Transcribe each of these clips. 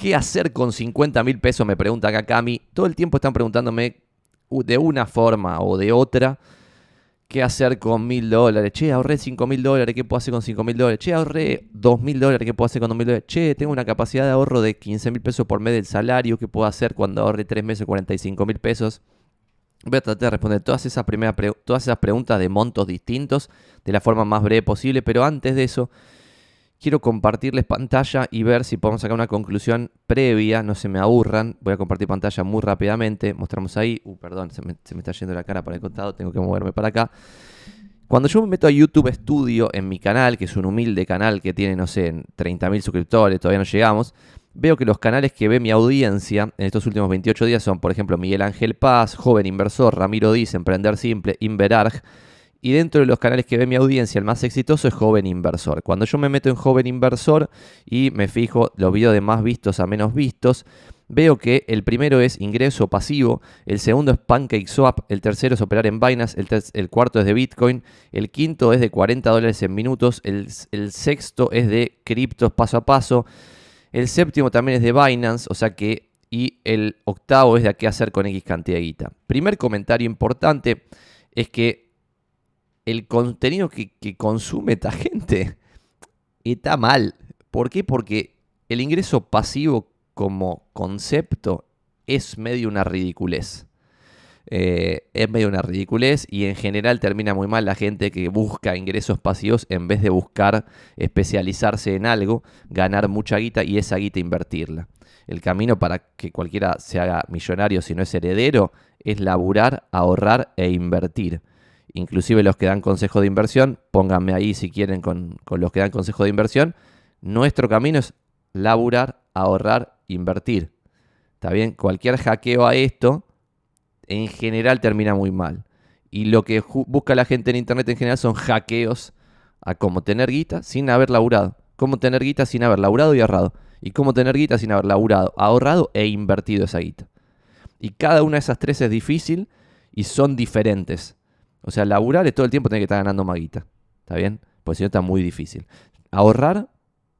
¿Qué hacer con 50 mil pesos? Me pregunta acá Cami. Todo el tiempo están preguntándome de una forma o de otra qué hacer con mil dólares. Che, ahorré cinco mil dólares, ¿qué puedo hacer con cinco mil dólares? Che, ahorré dos mil dólares, ¿qué puedo hacer con dos mil dólares? Che, tengo una capacidad de ahorro de 15 mil pesos por mes del salario, ¿qué puedo hacer cuando ahorre tres meses 45 mil pesos? Voy a tratar de responder todas esas, primeras todas esas preguntas de montos distintos de la forma más breve posible, pero antes de eso quiero compartirles pantalla y ver si podemos sacar una conclusión previa, no se me aburran. Voy a compartir pantalla muy rápidamente. Mostramos ahí. Uh, perdón, se me, está yendo la cara para el costado, tengo que moverme para acá. Cuando yo me meto a YouTube Studio en mi canal, que es un humilde canal que tiene, no sé, 30.000 suscriptores, todavía no llegamos, veo que los canales que ve mi audiencia en estos últimos 28 días son, por ejemplo, Miguel Ángel Paz, Joven Inversor, Ramiro Diz, Emprender Simple, Inverarg. Y dentro de los canales que ve mi audiencia, el más exitoso es Joven Inversor. Cuando yo me meto en Joven Inversor y me fijo los videos de más vistos a menos vistos, veo que el primero es ingreso pasivo, el segundo es Pancake Swap, el tercero es operar en Binance, el, cuarto es de Bitcoin, el quinto es de 40 dólares en minutos, el, sexto es de criptos paso a paso, el séptimo también es de Binance, o sea que, y el octavo es de qué hacer con X cantidad de guita. Primer comentario importante es que el contenido que, consume esta gente está mal. ¿Por qué? Porque el ingreso pasivo como concepto es medio una ridiculez. Eh, es medio una ridiculez y en general termina muy mal la gente que busca ingresos pasivos en vez de buscar especializarse en algo, ganar mucha guita y esa guita invertirla. El camino para que cualquiera se haga millonario si no es heredero es laburar, ahorrar e invertir inclusive los que dan consejo de inversión, pónganme ahí si quieren con, los que dan consejo de inversión. Nuestro camino es laburar, ahorrar, invertir. ¿Está bien? Cualquier hackeo a esto en general termina muy mal. Y lo que busca la gente en Internet en general son hackeos a cómo tener guita sin haber laburado. Cómo tener guita sin haber laburado y ahorrado. Y cómo tener guita sin haber laburado, ahorrado e invertido esa guita. Y cada una de esas tres es difícil y son diferentes. O sea, laburar es todo el tiempo tener que estar ganando maguita. ¿Está bien? Pues si no está muy difícil. Ahorrar,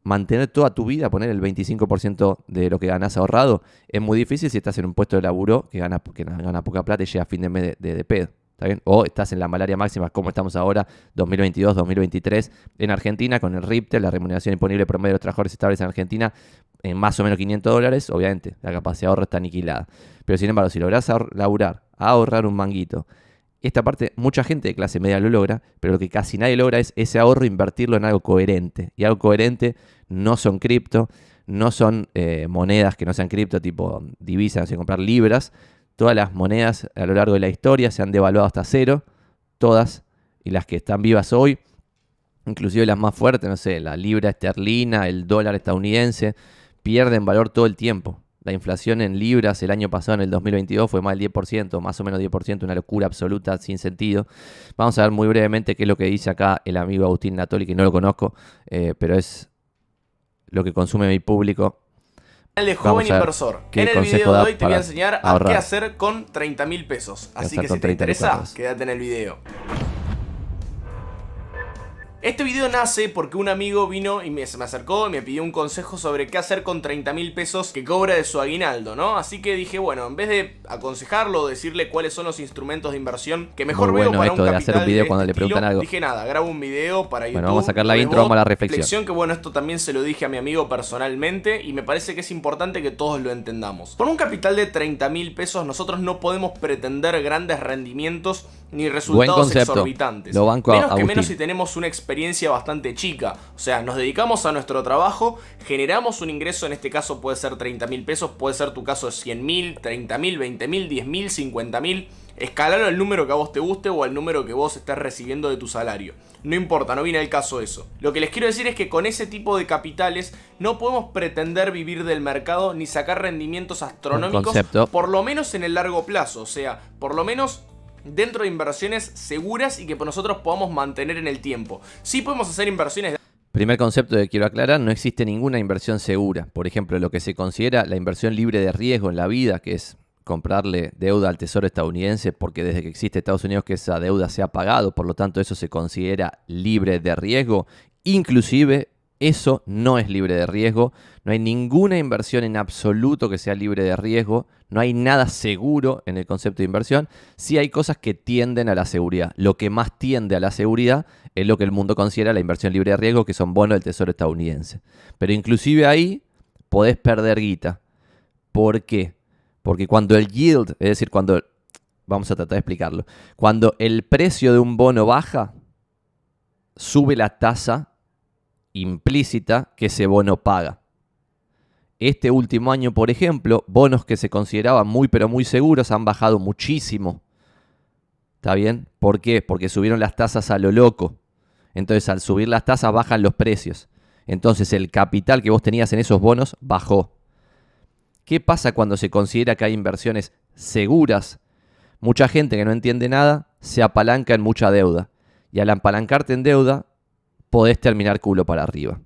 mantener toda tu vida, poner el 25% de lo que ganas ahorrado, es muy difícil si estás en un puesto de laburo que gana, que gana poca plata y llega a fin de mes de, pedo. ¿Está bien? O estás en la malaria máxima, como estamos ahora, 2022, 2023, en Argentina, con el RIPTE, la remuneración imponible promedio de los trabajadores estables en Argentina, en más o menos 500 dólares, obviamente, la capacidad de ahorro está aniquilada. Pero sin embargo, si logras laburar, ahorrar un manguito, esta parte, mucha gente de clase media lo logra, pero lo que casi nadie logra es ese ahorro invertirlo en algo coherente. Y algo coherente no son cripto, no son eh, monedas que no sean cripto, tipo divisas, sin comprar libras. Todas las monedas a lo largo de la historia se han devaluado hasta cero, todas, y las que están vivas hoy, inclusive las más fuertes, no sé, la libra esterlina, el dólar estadounidense, pierden valor todo el tiempo. La inflación en libras el año pasado, en el 2022, fue más del 10%, más o menos 10%, una locura absoluta, sin sentido. Vamos a ver muy brevemente qué es lo que dice acá el amigo Agustín Natoli, que no lo conozco, eh, pero es lo que consume mi público. El de joven inversor. En el video de hoy te voy a enseñar a qué hacer con 30 mil pesos. Así que si te interesa, quédate en el video. Este video nace porque un amigo vino y me, se me acercó y me pidió un consejo sobre qué hacer con 30 mil pesos que cobra de su aguinaldo, ¿no? Así que dije, bueno, en vez de aconsejarlo o decirle cuáles son los instrumentos de inversión que mejor veo para un capital de hacer un video cuando le este preguntan algo. Dije nada, grabo un video para YouTube. Bueno, vamos a sacar la intro, vamos a la reflexión. Que bueno, esto también se lo dije a mi amigo personalmente y me parece que es importante que todos lo entendamos. Con un capital de 30 mil pesos nosotros no podemos pretender grandes rendimientos ni resultados exorbitantes. Lo banco menos que menos si tenemos una experiencia bastante chica. O sea, nos dedicamos a nuestro trabajo, generamos un ingreso, en este caso puede ser 30 mil pesos, puede ser tu caso de 100 mil, 30 mil, 20 mil, 10 mil, 50 mil. Escalar al número que a vos te guste o al número que vos estés recibiendo de tu salario. No importa, no viene al caso eso. Lo que les quiero decir es que con ese tipo de capitales no podemos pretender vivir del mercado ni sacar rendimientos astronómicos, por lo menos en el largo plazo. O sea, por lo menos dentro de inversiones seguras y que nosotros podamos mantener en el tiempo. Sí podemos hacer inversiones... Primer concepto que quiero aclarar, no existe ninguna inversión segura. Por ejemplo, lo que se considera la inversión libre de riesgo en la vida, que es comprarle deuda al Tesoro estadounidense, porque desde que existe Estados Unidos que esa deuda se ha pagado, por lo tanto eso se considera libre de riesgo, inclusive Eso no es libre de riesgo. No hay ninguna inversión en absoluto que sea libre de riesgo. No hay nada seguro en el concepto de inversión. Sí hay cosas que tienden a la seguridad. Lo que más tiende a la seguridad es lo que el mundo considera la inversión libre de riesgo, que son bonos del Tesoro estadounidense. Pero inclusive ahí podés perder guita. ¿Por qué? Porque cuando el yield, es decir, cuando, vamos a tratar de explicarlo, cuando el precio de un bono baja, sube la tasa implícita que ese bono paga. Este último año, por ejemplo, bonos que se consideraban muy pero muy seguros han bajado muchísimo. ¿Está bien? ¿Por qué? Porque subieron las tasas a lo loco. Entonces, al subir las tasas bajan los precios. Entonces, el capital que vos tenías en esos bonos bajó. ¿Qué pasa cuando se considera que hay inversiones seguras? Mucha gente que no entiende nada se apalanca en mucha deuda. Y al apalancarte en deuda, podés terminar culo para arriba.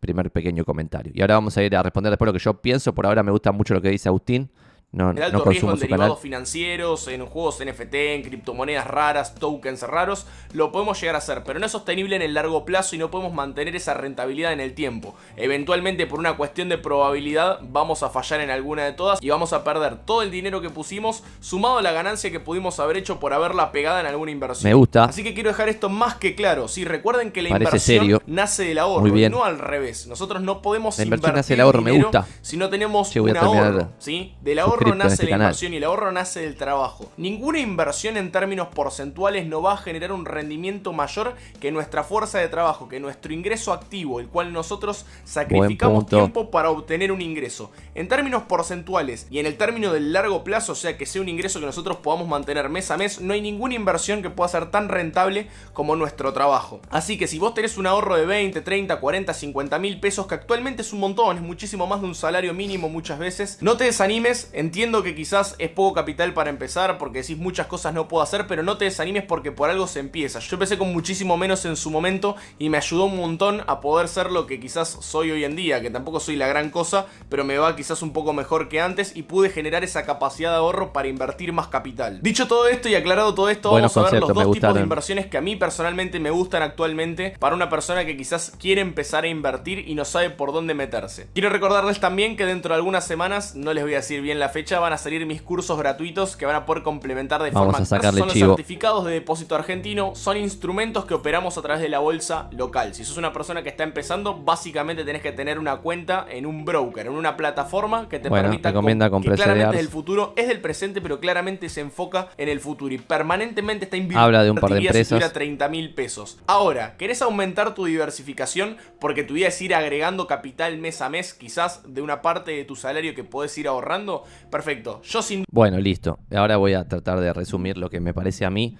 Primer pequeño comentario. Y ahora vamos a ir a responder después lo que yo pienso. Por ahora me gusta mucho lo que dice Agustín. No, el alto riesgo en derivados financieros, en juegos NFT, en criptomonedas raras, tokens raros, lo podemos llegar a hacer, pero no es sostenible en el largo plazo y no podemos mantener esa rentabilidad en el tiempo. Eventualmente, por una cuestión de probabilidad, vamos a fallar en alguna de todas y vamos a perder todo el dinero que pusimos, sumado a la ganancia que pudimos haber hecho por haberla pegada en alguna inversión. Me gusta. Así que quiero dejar esto más que claro. Si recuerden que la inversión nace del ahorro, y no al revés. Nosotros no podemos la inversión nace del ahorro, me gusta. si no tenemos un ahorro, ¿sí? Del ahorro nace este la inversión y el ahorro nace del trabajo. Ninguna inversión en términos porcentuales no va a generar un rendimiento mayor que nuestra fuerza de trabajo, que nuestro ingreso activo, el cual nosotros sacrificamos tiempo para obtener un ingreso. En términos porcentuales y en el término del largo plazo, o sea que sea un ingreso que nosotros podamos mantener mes a mes, no hay ninguna inversión que pueda ser tan rentable como nuestro trabajo. Así que si vos tenés un ahorro de 20, 30, 40, 50 mil pesos, que actualmente es un montón, es muchísimo más de un salario mínimo muchas veces, no te desanimes, entiendo que quizás es poco capital para empezar porque decís muchas cosas no puedo hacer, pero no te desanimes porque por algo se empieza. Yo empecé con muchísimo menos en su momento y me ayudó un montón a poder ser lo que quizás soy hoy en día, que tampoco soy la gran cosa, pero me va quizás un poco mejor que antes y pude generar esa capacidad de ahorro para invertir más capital. Dicho todo esto y aclarado todo esto, vamos a ver los dos tipos de inversiones que a mí personalmente me gustan actualmente para una persona que quizás quiere empezar a invertir y no sabe por dónde meterse. Quiero recordarles también que dentro de algunas semanas, no les voy a decir bien la fecha, van a salir mis cursos gratuitos que van a poder complementar de forma a Son los certificados de depósito argentino, son instrumentos que operamos a través de la bolsa local. Si sos una persona que está empezando, básicamente tenés que tener una cuenta en un broker, en una plataforma que te permita recomienda que claramente es del futuro, es del presente, pero claramente se enfoca en el futuro y permanentemente está invirtiendo Habla de un par de empresas. 30 mil pesos. Ahora, ¿querés aumentar tu diversificación? Porque tu idea es ir agregando capital mes a mes, quizás de una parte de tu salario que puedes ir ahorrando. Perfecto. Yo sin bueno, listo. Ahora voy a tratar de resumir lo que me parece a mí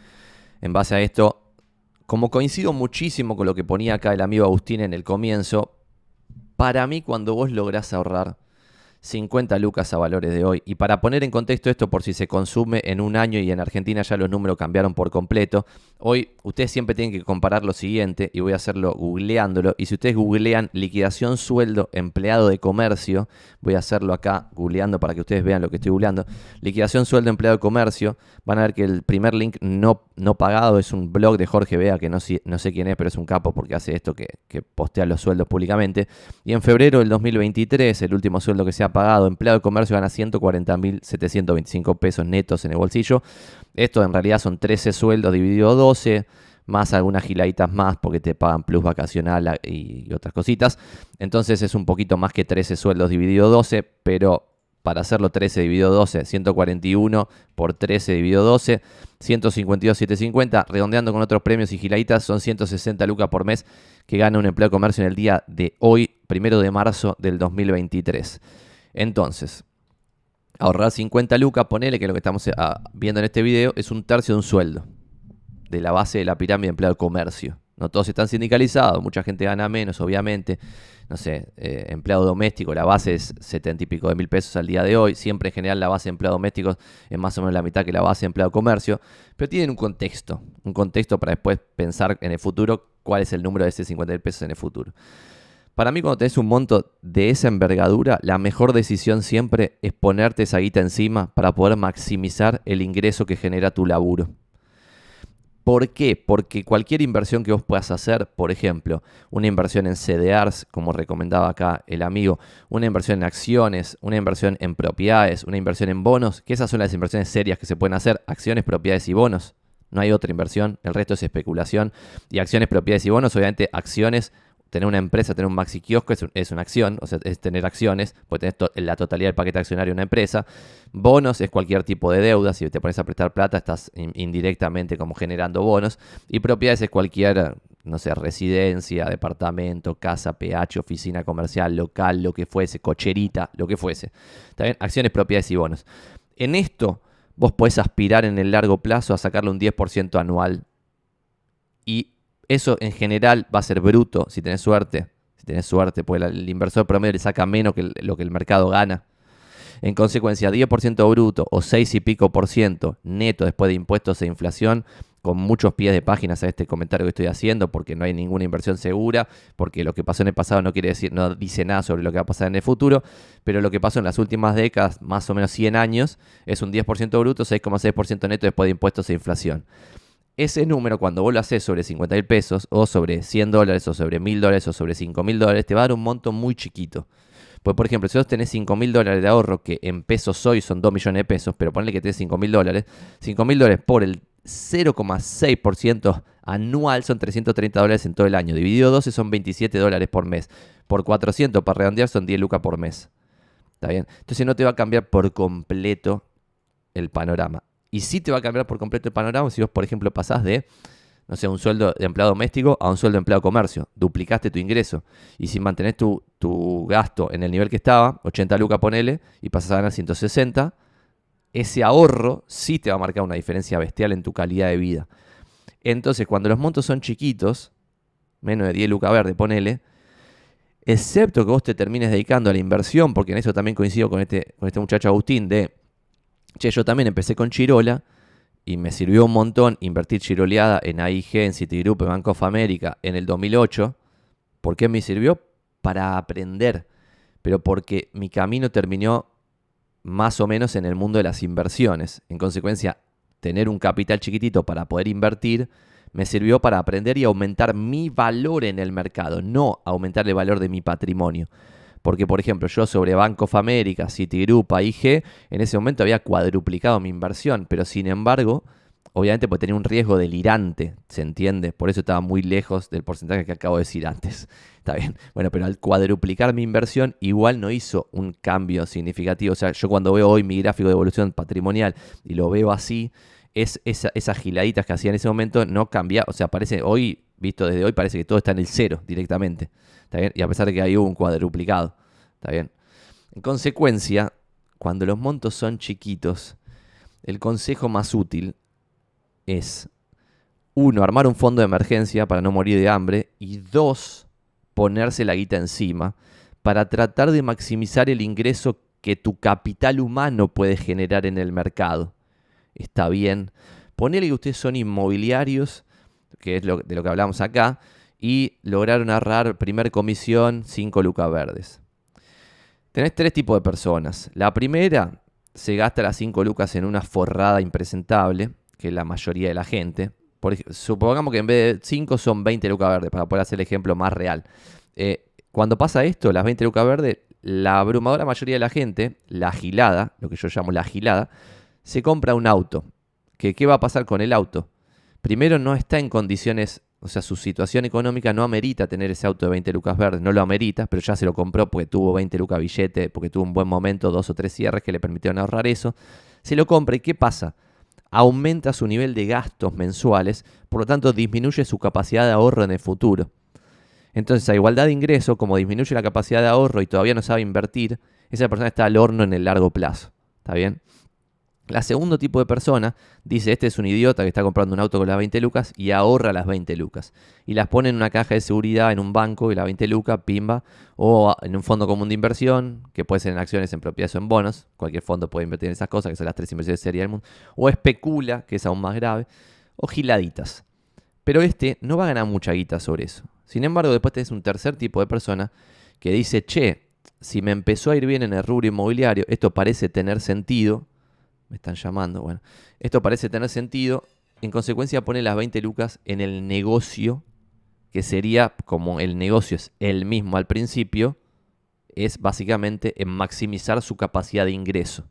en base a esto. Como coincido muchísimo con lo que ponía acá el amigo Agustín en el comienzo, para mí cuando vos lográs ahorrar 50 lucas a valores de hoy. Y para poner en contexto esto por si se consume en un año y en Argentina ya los números cambiaron por completo, hoy ustedes siempre tienen que comparar lo siguiente y voy a hacerlo googleándolo. Y si ustedes googlean liquidación sueldo empleado de comercio, voy a hacerlo acá googleando para que ustedes vean lo que estoy googleando. Liquidación sueldo empleado de comercio, van a ver que el primer link no, no pagado es un blog de Jorge Bea, que no, no sé quién es, pero es un capo porque hace esto que, que postea los sueldos públicamente. Y en febrero del 2023, el último sueldo que se ha pagado, empleado de comercio gana 140.725 pesos netos en el bolsillo. Esto en realidad son 13 sueldos dividido 12, más algunas giladitas más porque te pagan plus vacacional y otras cositas. Entonces es un poquito más que 13 sueldos dividido 12, pero para hacerlo 13 dividido 12, 141 por 13 dividido 12, 152,750, redondeando con otros premios y giladitas, son 160 lucas por mes que gana un empleo de comercio en el día de hoy, primero de marzo del 2023. Entonces, ahorrar 50 lucas, ponele que lo que estamos ah, viendo en este video es un tercio de un sueldo de la base de la pirámide de empleado de comercio. No todos están sindicalizados, mucha gente gana menos, obviamente. No sé, eh, empleado doméstico, la base es 70 y pico de mil pesos al día de hoy. Siempre en general la base de empleado doméstico es más o menos la mitad que la base de empleado comercio. Pero tienen un contexto, un contexto para después pensar en el futuro cuál es el número de ese 50 mil pesos en el futuro. Para mí, cuando tenés un monto de esa envergadura, la mejor decisión siempre es ponerte esa guita encima para poder maximizar el ingreso que genera tu laburo. ¿Por qué? Porque cualquier inversión que vos puedas hacer, por ejemplo, una inversión en CDRs, como recomendaba acá el amigo, una inversión en acciones, una inversión en propiedades, una inversión en bonos, que esas son las inversiones serias que se pueden hacer, acciones, propiedades y bonos. No hay otra inversión, el resto es especulación. Y acciones, propiedades y bonos, obviamente acciones tener una empresa, tener un maxi kiosco es, una acción, o sea, es tener acciones, puedes tener la totalidad del paquete accionario de una empresa. Bonos es cualquier tipo de deuda, si te pones a prestar plata estás indirectamente como generando bonos. Y propiedades es cualquier, no sé, residencia, departamento, casa, PH, oficina comercial, local, lo que fuese, cocherita, lo que fuese. ¿Está Acciones, propiedades y bonos. En esto vos podés aspirar en el largo plazo a sacarle un 10% anual y eso en general va a ser bruto si tenés suerte. Si tenés suerte, pues el inversor promedio le saca menos que lo que el mercado gana. En consecuencia, 10% bruto o 6 y pico por ciento neto después de impuestos e inflación, con muchos pies de páginas a este comentario que estoy haciendo, porque no hay ninguna inversión segura, porque lo que pasó en el pasado no quiere decir, no dice nada sobre lo que va a pasar en el futuro, pero lo que pasó en las últimas décadas, más o menos 100 años, es un 10% bruto, 6,6% neto después de impuestos e inflación ese número, cuando vos lo haces sobre 50 mil pesos, o sobre 100 dólares, o sobre 1000 dólares, o sobre 5 mil dólares, te va a dar un monto muy chiquito. Pues, por ejemplo, si vos tenés 5 mil dólares de ahorro, que en pesos hoy son 2 millones de pesos, pero ponle que tenés 5 mil dólares, 5 mil dólares por el 0,6% anual son 330 dólares en todo el año. Dividido 12 son 27 dólares por mes. Por 400 para redondear son 10 lucas por mes. ¿Está bien? Entonces no te va a cambiar por completo el panorama. Y sí te va a cambiar por completo el panorama si vos, por ejemplo, pasás de, no sé, un sueldo de empleado doméstico a un sueldo de empleado comercio. Duplicaste tu ingreso. Y si mantenés tu, tu gasto en el nivel que estaba, 80 lucas ponele, y pasás a ganar 160, ese ahorro sí te va a marcar una diferencia bestial en tu calidad de vida. Entonces, cuando los montos son chiquitos, menos de 10 lucas verde, ponele, excepto que vos te termines dedicando a la inversión, porque en eso también coincido con este, con este muchacho Agustín, de Che, yo también empecé con Chirola y me sirvió un montón invertir chiroleada en AIG, en Citigroup, en Bank of America en el 2008. ¿Por qué me sirvió? Para aprender, pero porque mi camino terminó más o menos en el mundo de las inversiones. En consecuencia, tener un capital chiquitito para poder invertir me sirvió para aprender y aumentar mi valor en el mercado, no aumentar el valor de mi patrimonio. Porque, por ejemplo, yo sobre Bank of America, Citigroup, AIG, en ese momento había cuadruplicado mi inversión, pero sin embargo, obviamente pues tenía un riesgo delirante, ¿se entiende? Por eso estaba muy lejos del porcentaje que acabo de decir antes. Está bien. Bueno, pero al cuadruplicar mi inversión, igual no hizo un cambio significativo. O sea, yo cuando veo hoy mi gráfico de evolución patrimonial y lo veo así, es esas giladitas que hacía en ese momento no cambia. O sea, parece hoy, visto desde hoy, parece que todo está en el cero directamente. Y a pesar de que hay un cuadruplicado. ¿Está bien? En consecuencia, cuando los montos son chiquitos, el consejo más útil es, uno, armar un fondo de emergencia para no morir de hambre y dos, ponerse la guita encima para tratar de maximizar el ingreso que tu capital humano puede generar en el mercado. Está bien. Ponele que ustedes son inmobiliarios, que es de lo que hablamos acá, y lograron ahorrar primer comisión 5 lucas verdes. Tenés tres tipos de personas. La primera se gasta las 5 lucas en una forrada impresentable, que la mayoría de la gente. supongamos que en vez de 5 son 20 lucas verdes, para poder hacer el ejemplo más real. Eh, cuando pasa esto, las 20 lucas verdes, la abrumadora mayoría de la gente, la agilada, lo que yo llamo la agilada, se compra un auto. ¿Qué va a pasar con el auto? Primero no está en condiciones o sea, su situación económica no amerita tener ese auto de 20 lucas verdes, no lo amerita, pero ya se lo compró porque tuvo 20 lucas billete, porque tuvo un buen momento, dos o tres cierres que le permitieron ahorrar eso. Se lo compra y ¿qué pasa? Aumenta su nivel de gastos mensuales, por lo tanto disminuye su capacidad de ahorro en el futuro. Entonces, a igualdad de ingreso, como disminuye la capacidad de ahorro y todavía no sabe invertir, esa persona está al horno en el largo plazo. ¿Está bien? La segundo tipo de persona dice, este es un idiota que está comprando un auto con las 20 lucas y ahorra las 20 lucas. Y las pone en una caja de seguridad, en un banco, y las 20 lucas, pimba, o en un fondo común de inversión, que puede ser en acciones, en propiedades o en bonos. Cualquier fondo puede invertir en esas cosas, que son las tres inversiones serias del mundo. O especula, que es aún más grave. O giladitas. Pero este no va a ganar mucha guita sobre eso. Sin embargo, después tenés un tercer tipo de persona que dice, che, si me empezó a ir bien en el rubro inmobiliario, esto parece tener sentido, me están llamando, bueno, esto parece tener sentido, en consecuencia pone las 20 lucas en el negocio, que sería como el negocio es el mismo al principio, es básicamente en maximizar su capacidad de ingreso.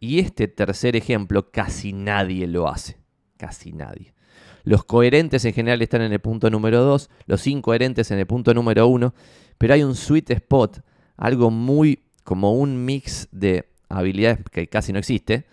Y este tercer ejemplo casi nadie lo hace, casi nadie. Los coherentes en general están en el punto número 2, los incoherentes en el punto número 1, pero hay un sweet spot, algo muy como un mix de habilidades que casi no existe.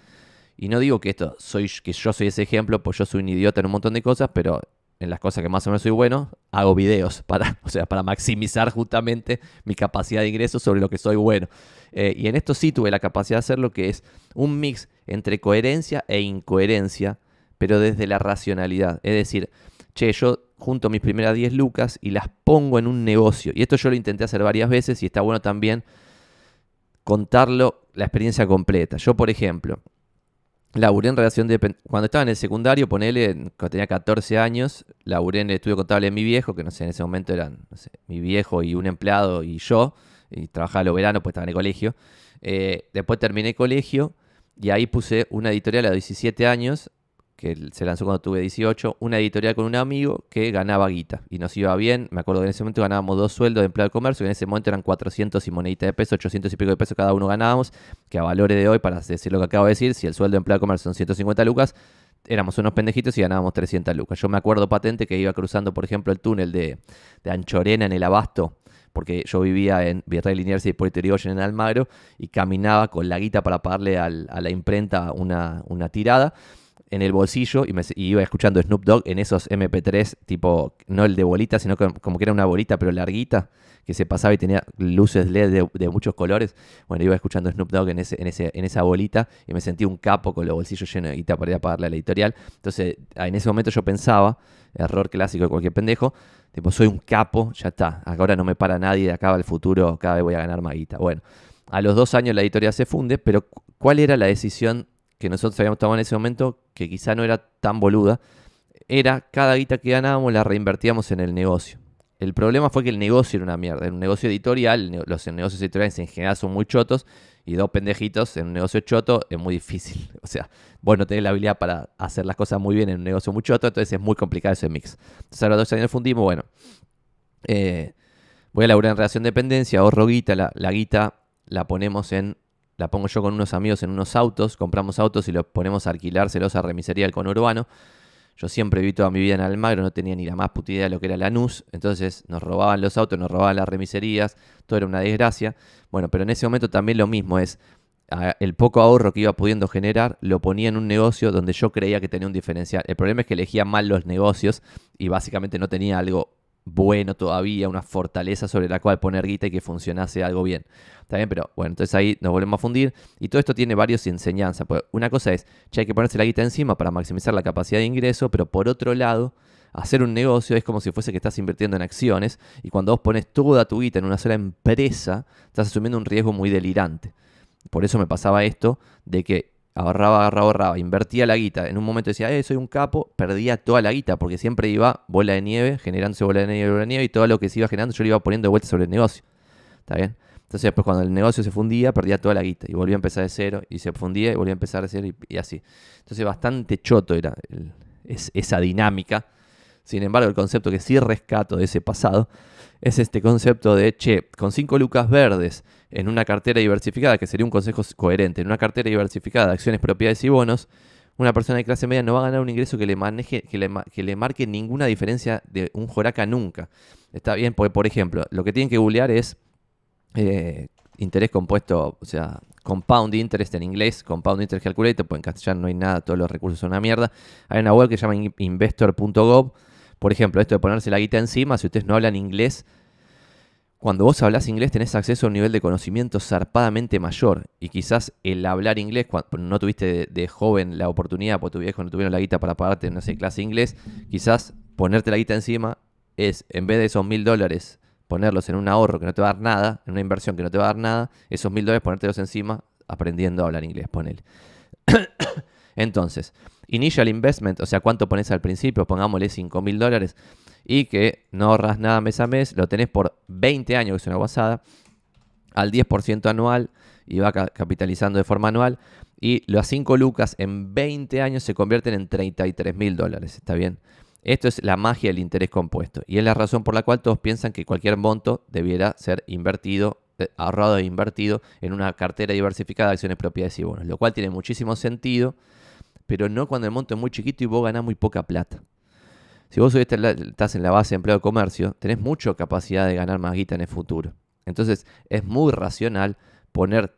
Y no digo que esto soy que yo soy ese ejemplo, pues yo soy un idiota en un montón de cosas, pero en las cosas que más o menos soy bueno, hago videos para, o sea, para maximizar justamente mi capacidad de ingreso sobre lo que soy bueno. Eh, y en esto sí tuve la capacidad de hacer lo que es un mix entre coherencia e incoherencia, pero desde la racionalidad. Es decir, che, yo junto mis primeras 10 lucas y las pongo en un negocio. Y esto yo lo intenté hacer varias veces y está bueno también contarlo, la experiencia completa. Yo, por ejemplo, laburé en relación de... Cuando estaba en el secundario, ponele, cuando tenía 14 años, laburé en el estudio contable de mi viejo, que no sé, en ese momento eran mi viejo y un empleado y yo, y trabajaba los veranos, pues estaba en el colegio. Eh, después terminé el colegio y ahí puse una editorial a 17 años que se lanzó cuando tuve 18, una editorial con un amigo que ganaba guita y nos iba bien. Me acuerdo que en ese momento ganábamos dos sueldos de empleado de comercio, que en ese momento eran 400 y monedita de peso, 800 y pico de peso cada uno ganábamos, que a valores de hoy, para decir lo que acabo de decir, si el sueldo de empleado de comercio son 150 lucas, éramos unos pendejitos y ganábamos 300 lucas. Yo me acuerdo patente que iba cruzando, por ejemplo, el túnel de, Anchorena en el Abasto, porque yo vivía en Virrey Liniers y Puerto Rico en Almagro, y caminaba con la guita para pagarle a la imprenta una, una tirada en el bolsillo y, me, iba escuchando Snoop Dogg en esos MP3, tipo, no el de bolita, sino como que era una bolita, pero larguita, que se pasaba y tenía luces LED de, muchos colores. Bueno, iba escuchando Snoop Dogg en, ese, en, ese, en esa bolita y me sentí un capo con los bolsillos llenos de guita para ir a pagarle a la editorial. Entonces, en ese momento yo pensaba, error clásico de cualquier pendejo, tipo, soy un capo, ya está, ahora no me para nadie, de acá el futuro, cada vez voy a ganar más guita. Bueno, a los dos años la editorial se funde, pero ¿cuál era la decisión que nosotros habíamos tomado en ese momento, que quizá no era tan boluda, era cada guita que ganábamos la reinvertíamos en el negocio. El problema fue que el negocio era una mierda. Era un negocio editorial, los negocios editoriales en general son muy chotos, y dos pendejitos en un negocio choto es muy difícil. O sea, vos no tenés la habilidad para hacer las cosas muy bien en un negocio muy choto, entonces es muy complicado ese mix. Entonces a los dos años fundimos, bueno, eh, voy a laburar en relación de dependencia, ahorro guita, la, la guita la ponemos en la pongo yo con unos amigos en unos autos, compramos autos y los ponemos a alquilárselos a remisería del conurbano. Yo siempre viví toda mi vida en Almagro, no tenía ni la más puta idea de lo que era la NUS, entonces nos robaban los autos, nos robaban las remiserías, todo era una desgracia. Bueno, pero en ese momento también lo mismo es, el poco ahorro que iba pudiendo generar lo ponía en un negocio donde yo creía que tenía un diferencial. El problema es que elegía mal los negocios y básicamente no tenía algo bueno todavía, una fortaleza sobre la cual poner guita y que funcionase algo bien. ¿Está bien? Pero bueno, entonces ahí nos volvemos a fundir. Y todo esto tiene varias enseñanzas. Pues una cosa es, ya hay que ponerse la guita encima para maximizar la capacidad de ingreso, pero por otro lado, hacer un negocio es como si fuese que estás invirtiendo en acciones y cuando vos pones toda tu guita en una sola empresa, estás asumiendo un riesgo muy delirante. Por eso me pasaba esto de que ahorraba, ahorraba, ahorraba, invertía la guita. En un momento decía, eh, soy un capo, perdía toda la guita, porque siempre iba bola de nieve, generándose bola de nieve, bola de nieve, y todo lo que se iba generando yo lo iba poniendo de vuelta sobre el negocio. ¿Está bien? Entonces después cuando el negocio se fundía, perdía toda la guita, y volvía a empezar de cero, y se fundía, y volvía a empezar de cero, y, así. Entonces bastante choto era esa dinámica. Sin embargo, el concepto que sí rescato de ese pasado es este concepto de, che, con 5 lucas verdes en una cartera diversificada, que sería un consejo coherente, en una cartera diversificada de acciones, propiedades y bonos, una persona de clase media no va a ganar un ingreso que le maneje, que le, que le marque ninguna diferencia de un joraca nunca. Está bien, porque por ejemplo, lo que tienen que googlear es eh, interés compuesto, o sea, compound interest en inglés, compound interest calculator, pues en castellano no hay nada, todos los recursos son una mierda. Hay una web que se llama investor.gov. Por ejemplo, esto de ponerse la guita encima, si ustedes no hablan inglés, cuando vos hablas inglés tenés acceso a un nivel de conocimiento zarpadamente mayor. Y quizás el hablar inglés, cuando no tuviste de, joven la oportunidad, porque tu viejo no tuvieron la guita para pagarte, no sé, clase de inglés, quizás ponerte la guita encima es, en vez de esos mil dólares, ponerlos en un ahorro que no te va a dar nada, en una inversión que no te va a dar nada, esos mil dólares ponértelos encima aprendiendo a hablar inglés, ponele. Entonces, initial investment, o sea, cuánto pones al principio, pongámosle 5 mil dólares y que no ahorras nada mes a mes, lo tenés por 20 años, que es una guasada. al 10% anual y va capitalizando de forma anual. Y las 5 lucas en 20 años se convierten en 33 mil dólares. ¿Está bien? Esto es la magia del interés compuesto. Y es la razón por la cual todos piensan que cualquier monto debiera ser invertido, eh, ahorrado e invertido en una cartera diversificada de acciones, propiedades y bonos. Lo cual tiene muchísimo sentido, pero no cuando el monto es muy chiquito y vos ganás muy poca plata. Si vos estás en la base de empleo de comercio, tenés mucha capacidad de ganar más guita en el futuro. Entonces es muy racional poner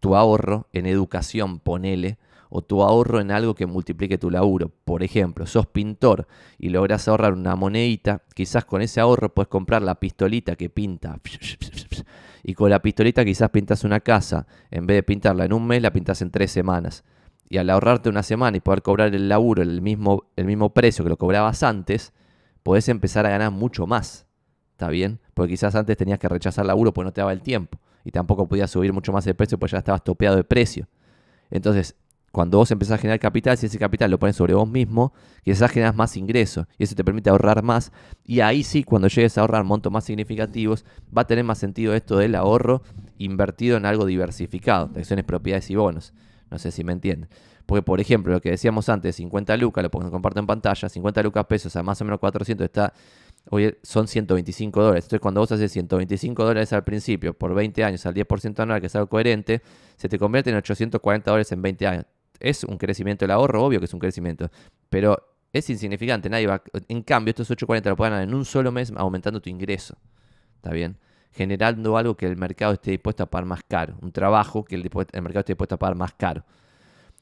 tu ahorro en educación, ponele, o tu ahorro en algo que multiplique tu laburo. Por ejemplo, sos pintor y logras ahorrar una monedita, quizás con ese ahorro puedes comprar la pistolita que pinta. Y con la pistolita quizás pintas una casa. En vez de pintarla en un mes, la pintas en tres semanas. Y al ahorrarte una semana y poder cobrar el laburo el mismo, el mismo precio que lo cobrabas antes, podés empezar a ganar mucho más. ¿Está bien? Porque quizás antes tenías que rechazar laburo porque no te daba el tiempo. Y tampoco podías subir mucho más el precio porque ya estabas topeado de precio. Entonces, cuando vos empezás a generar capital, si ese capital lo pones sobre vos mismo, quizás generas más ingresos y eso te permite ahorrar más. Y ahí sí, cuando llegues a ahorrar montos más significativos, va a tener más sentido esto del ahorro invertido en algo diversificado, acciones, propiedades y bonos. No sé si me entienden. Porque, por ejemplo, lo que decíamos antes, 50 lucas, lo pongo comparto en pantalla, 50 lucas pesos a más o menos 400 está, hoy son 125 dólares. Entonces, cuando vos haces 125 dólares al principio, por 20 años, al 10% anual, que es algo coherente, se te convierte en 840 dólares en 20 años. Es un crecimiento del ahorro, obvio que es un crecimiento, pero es insignificante. Nadie va, en cambio, estos 840 lo pueden ganar en un solo mes aumentando tu ingreso. ¿Está bien? Generando algo que el mercado esté dispuesto a pagar más caro. Un trabajo que el, mercado esté dispuesto a pagar más caro.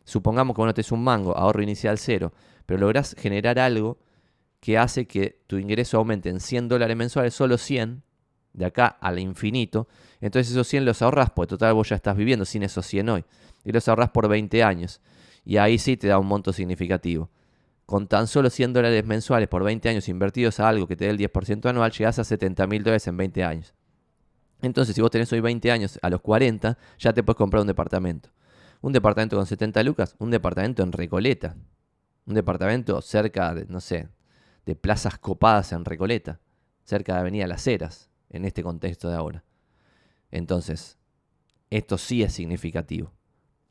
Supongamos que vos no te es un mango, ahorro inicial cero, pero lográs generar algo que hace que tu ingreso aumente en 100 dólares mensuales, solo 100, de acá al infinito. Entonces esos 100 los ahorras, pues total vos ya estás viviendo sin esos 100 hoy. Y los ahorras por 20 años. Y ahí sí te da un monto significativo. Con tan solo 100 dólares mensuales por 20 años invertidos a algo que te dé el 10% anual, llegas a 70 mil dólares en 20 años. Entonces, si vos tenés hoy 20 años, a los 40, ya te puedes comprar un departamento. Un departamento con 70 lucas, un departamento en Recoleta. Un departamento cerca de, no sé, de plazas copadas en Recoleta, cerca de Avenida Las Heras, en este contexto de ahora. Entonces, esto sí es significativo.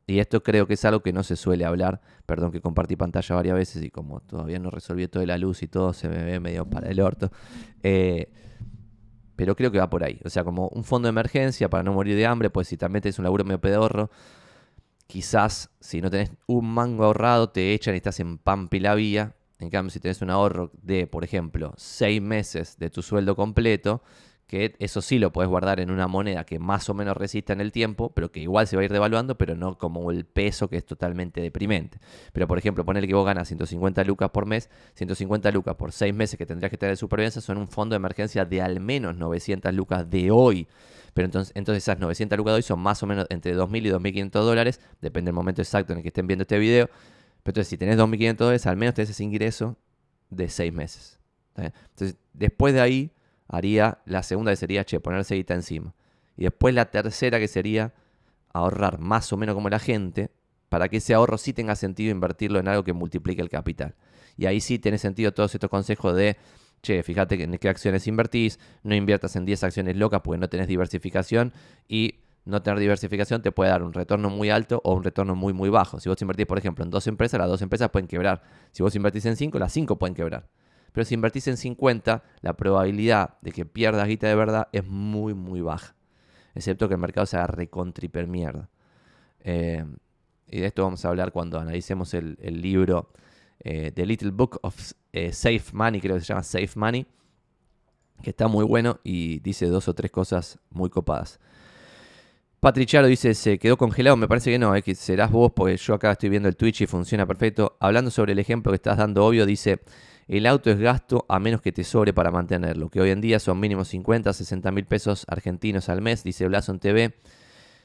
Y esto creo que es algo que no se suele hablar. Perdón que compartí pantalla varias veces y como todavía no resolví todo de la luz y todo, se me ve medio para el orto. Eh, pero creo que va por ahí. O sea, como un fondo de emergencia para no morir de hambre, pues si también tenés un laburo medio pedorro, quizás si no tenés un mango ahorrado, te echan y estás en pampi la vía. En cambio, si tenés un ahorro de, por ejemplo, seis meses de tu sueldo completo, que eso sí lo puedes guardar en una moneda que más o menos resista en el tiempo, pero que igual se va a ir devaluando, pero no como el peso que es totalmente deprimente. Pero por ejemplo, ponerle que vos ganas 150 lucas por mes, 150 lucas por seis meses que tendrías que tener de supervivencia son un fondo de emergencia de al menos 900 lucas de hoy. Pero entonces, entonces esas 900 lucas de hoy son más o menos entre 2.000 y 2.500 dólares, depende del momento exacto en el que estén viendo este video. Pero entonces si tenés 2.500 dólares, al menos tenés ese ingreso de 6 meses. Entonces, después de ahí, haría la segunda que sería, che, ponerse guita encima. Y después la tercera que sería ahorrar más o menos como la gente, para que ese ahorro sí tenga sentido invertirlo en algo que multiplique el capital. Y ahí sí tiene sentido todos estos consejos de che, fíjate en qué acciones invertís, no inviertas en 10 acciones locas porque no tenés diversificación y no tener diversificación te puede dar un retorno muy alto o un retorno muy muy bajo. Si vos invertís, por ejemplo, en dos empresas, las dos empresas pueden quebrar. Si vos invertís en 5, las 5 pueden quebrar. Pero si invertís en 50, la probabilidad de que pierdas guita de verdad es muy muy baja. Excepto que el mercado se haga recontriper mierda. Eh, y de esto vamos a hablar cuando analicemos el, libro eh, The Little Book of eh, Safe Money, creo que se llama Safe Money, que está muy bueno y dice dos o tres cosas muy copadas. Patriciaro dice, se quedó congelado, me parece que no, que serás vos, porque yo acá estoy viendo el Twitch y funciona perfecto. Hablando sobre el ejemplo que estás dando, obvio, dice, el auto es gasto a menos que te sobre para mantenerlo, que hoy en día son mínimo 50, 60 mil pesos argentinos al mes, dice Blason TV.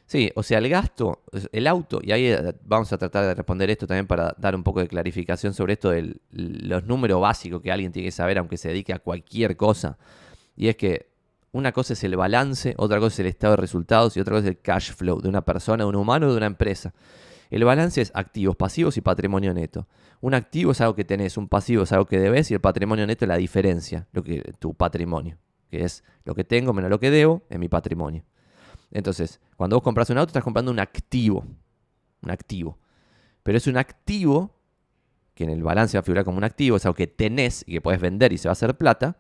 Sí, o sea, el gasto, el auto, y ahí eh, vamos a tratar de responder esto también para dar un poco de clarificación sobre esto de los números básicos que alguien tiene que saber, aunque se dedique a cualquier cosa. Y es que una cosa es el balance, otra cosa es el estado de resultados y otra cosa es el cash flow de una persona, de un humano o de una empresa. El balance es activos, pasivos y patrimonio neto. Un activo es algo que tenés, un pasivo es algo que debes y el patrimonio neto es la diferencia, lo que, tu patrimonio, que es lo que tengo menos lo que debo en mi patrimonio. Entonces, cuando vos compras un auto, estás comprando un activo. Un activo. Pero es un activo que en el balance va a figurar como un activo, es algo que tenés y que puedes vender y se va a hacer plata.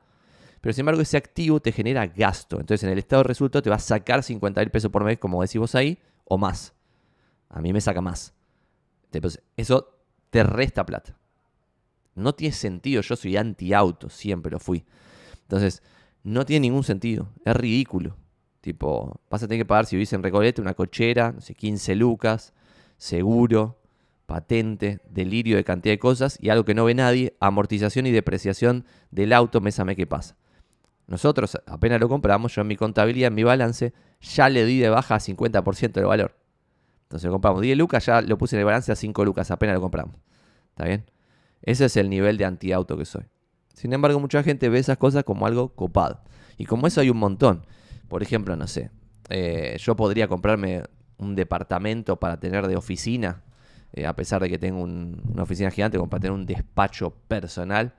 Pero sin embargo, ese activo te genera gasto. Entonces, en el estado de resultado te va a sacar 50 mil pesos por mes, como decís vos ahí, o más. A mí me saca más. Eso te resta plata. No tiene sentido. Yo soy anti-auto, siempre lo fui. Entonces, no tiene ningún sentido. Es ridículo. Tipo, vas a tener que pagar si vivís en Recoleta una cochera, no sé, 15 lucas, seguro, patente, delirio de cantidad de cosas y algo que no ve nadie, amortización y depreciación del auto mes a que pasa. Nosotros apenas lo compramos, yo en mi contabilidad, en mi balance, ya le di de baja a 50% del valor. Entonces lo compramos 10 lucas, ya lo puse en el balance a 5 lucas, apenas lo compramos. ¿Está bien? Ese es el nivel de anti-auto que soy. Sin embargo, mucha gente ve esas cosas como algo copado. Y como eso hay un montón. Por ejemplo, no sé, eh, yo podría comprarme un departamento para tener de oficina, eh, a pesar de que tengo una oficina gigante, como para tener un despacho personal.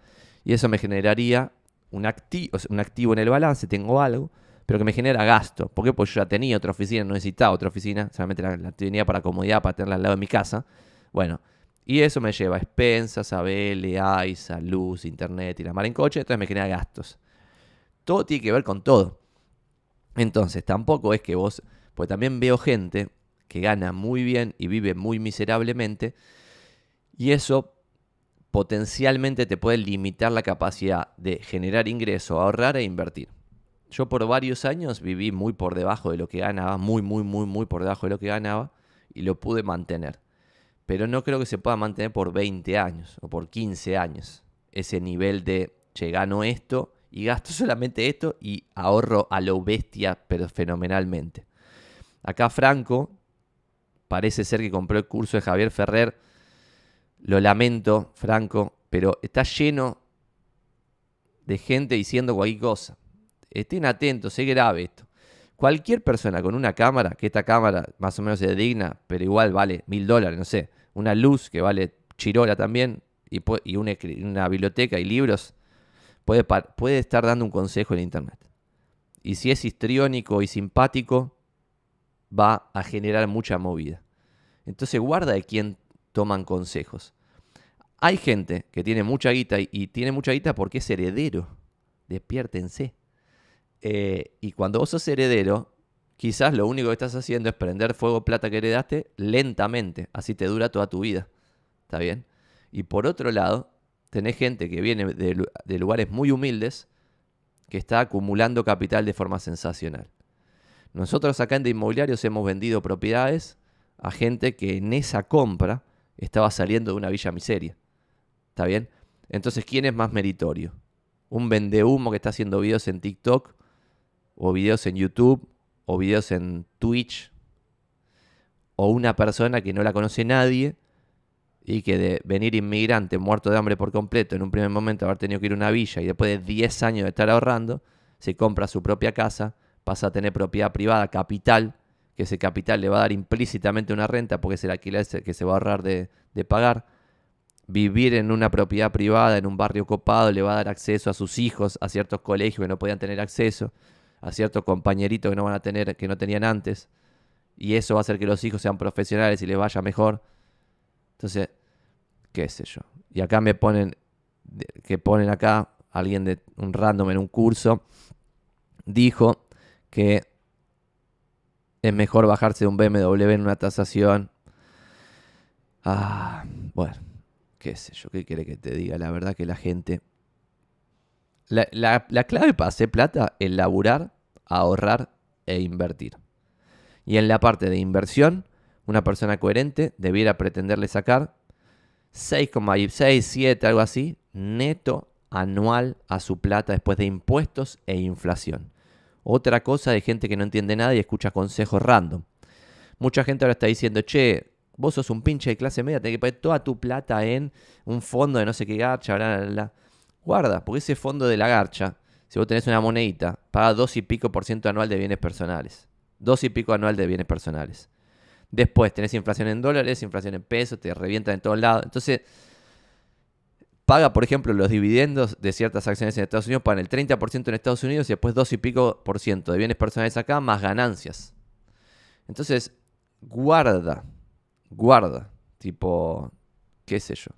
Y eso me generaría un, un activo en el balance, tengo algo, pero que me genera gasto. ¿Por qué? Pues yo ya tenía otra oficina, no necesitaba otra oficina, solamente la, la tenía para comodidad, para tenerla al lado de mi casa. Bueno, y eso me lleva a expensas, a BL, luz, internet y la mar en coche, entonces me genera gastos. Todo tiene que ver con todo. Entonces, tampoco es que vos, pues también veo gente que gana muy bien y vive muy miserablemente, y eso potencialmente te puede limitar la capacidad de generar ingreso, ahorrar e invertir. Yo por varios años viví muy por debajo de lo que ganaba, muy, muy, muy, muy por debajo de lo que ganaba, y lo pude mantener pero no creo que se pueda mantener por 20 años o por 15 años. Ese nivel de, che, gano esto y gasto solamente esto y ahorro a lo bestia, pero fenomenalmente. Acá Franco, parece ser que compró el curso de Javier Ferrer. Lo lamento, Franco, pero está lleno de gente diciendo cualquier cosa. Estén atentos, es grave esto. Cualquier persona con una cámara, que esta cámara más o menos es digna, pero igual vale mil dólares, no sé, una luz que vale chirola también, y, una, biblioteca y libros, puede, puede estar dando un consejo en internet. Y si es histriónico y simpático, va a generar mucha movida. Entonces guarda de quién toman consejos. Hay gente que tiene mucha guita y, tiene mucha guita porque es heredero. Despiértense. Eh, y cuando vos sos heredero, quizás lo único que estás haciendo es prender fuego plata que heredaste lentamente. Así te dura toda tu vida. ¿Está bien? Y por otro lado, tenés gente que viene de, lugares muy humildes que está acumulando capital de forma sensacional. Nosotros acá en De Inmobiliarios hemos vendido propiedades a gente que en esa compra estaba saliendo de una villa miseria. ¿Está bien? Entonces, ¿quién es más meritorio? ¿Un vendehumo que está haciendo videos en TikTok o videos en YouTube, o videos en Twitch, o una persona que no la conoce nadie y que de venir inmigrante muerto de hambre por completo, en un primer momento haber tenido que ir a una villa y después de 10 años de estar ahorrando, se compra su propia casa, pasa a tener propiedad privada, capital, que ese capital le va a dar implícitamente una renta porque es el alquiler que se va a ahorrar de, de pagar. Vivir en una propiedad privada, en un barrio copado, le va a dar acceso a sus hijos a ciertos colegios que no podían tener acceso a ciertos compañeritos que no van a tener, que no tenían antes. Y eso va a hacer que los hijos sean profesionales y les vaya mejor. Entonces, qué sé yo. Y acá me ponen, que ponen acá, alguien de un random en un curso, dijo que es mejor bajarse de un BMW en una tasación. Ah, bueno, qué sé yo, qué quiere que te diga. La verdad que la gente la, clave para hacer plata es laburar, ahorrar e invertir. Y en la parte de inversión, una persona coherente debiera pretenderle sacar 6,6, 7, algo así, neto anual a su plata después de impuestos e inflación. Otra cosa de gente que no entiende nada y escucha consejos random. Mucha gente ahora está diciendo, che, vos sos un pinche de clase media, tenés que poner toda tu plata en un fondo de no sé qué gacha, bla, bla, bla. Guarda, porque ese fondo de la garcha, si vos tenés una monedita, paga dos y pico por ciento anual de bienes personales. Dos y pico anual de bienes personales. Después tenés inflación en dólares, inflación en pesos, te revientan en todos lados. Entonces, paga, por ejemplo, los dividendos de ciertas acciones en Estados Unidos, pagan el 30% en Estados Unidos y después dos y pico por ciento de bienes personales acá, más ganancias. Entonces, guarda, guarda, tipo, qué sé yo.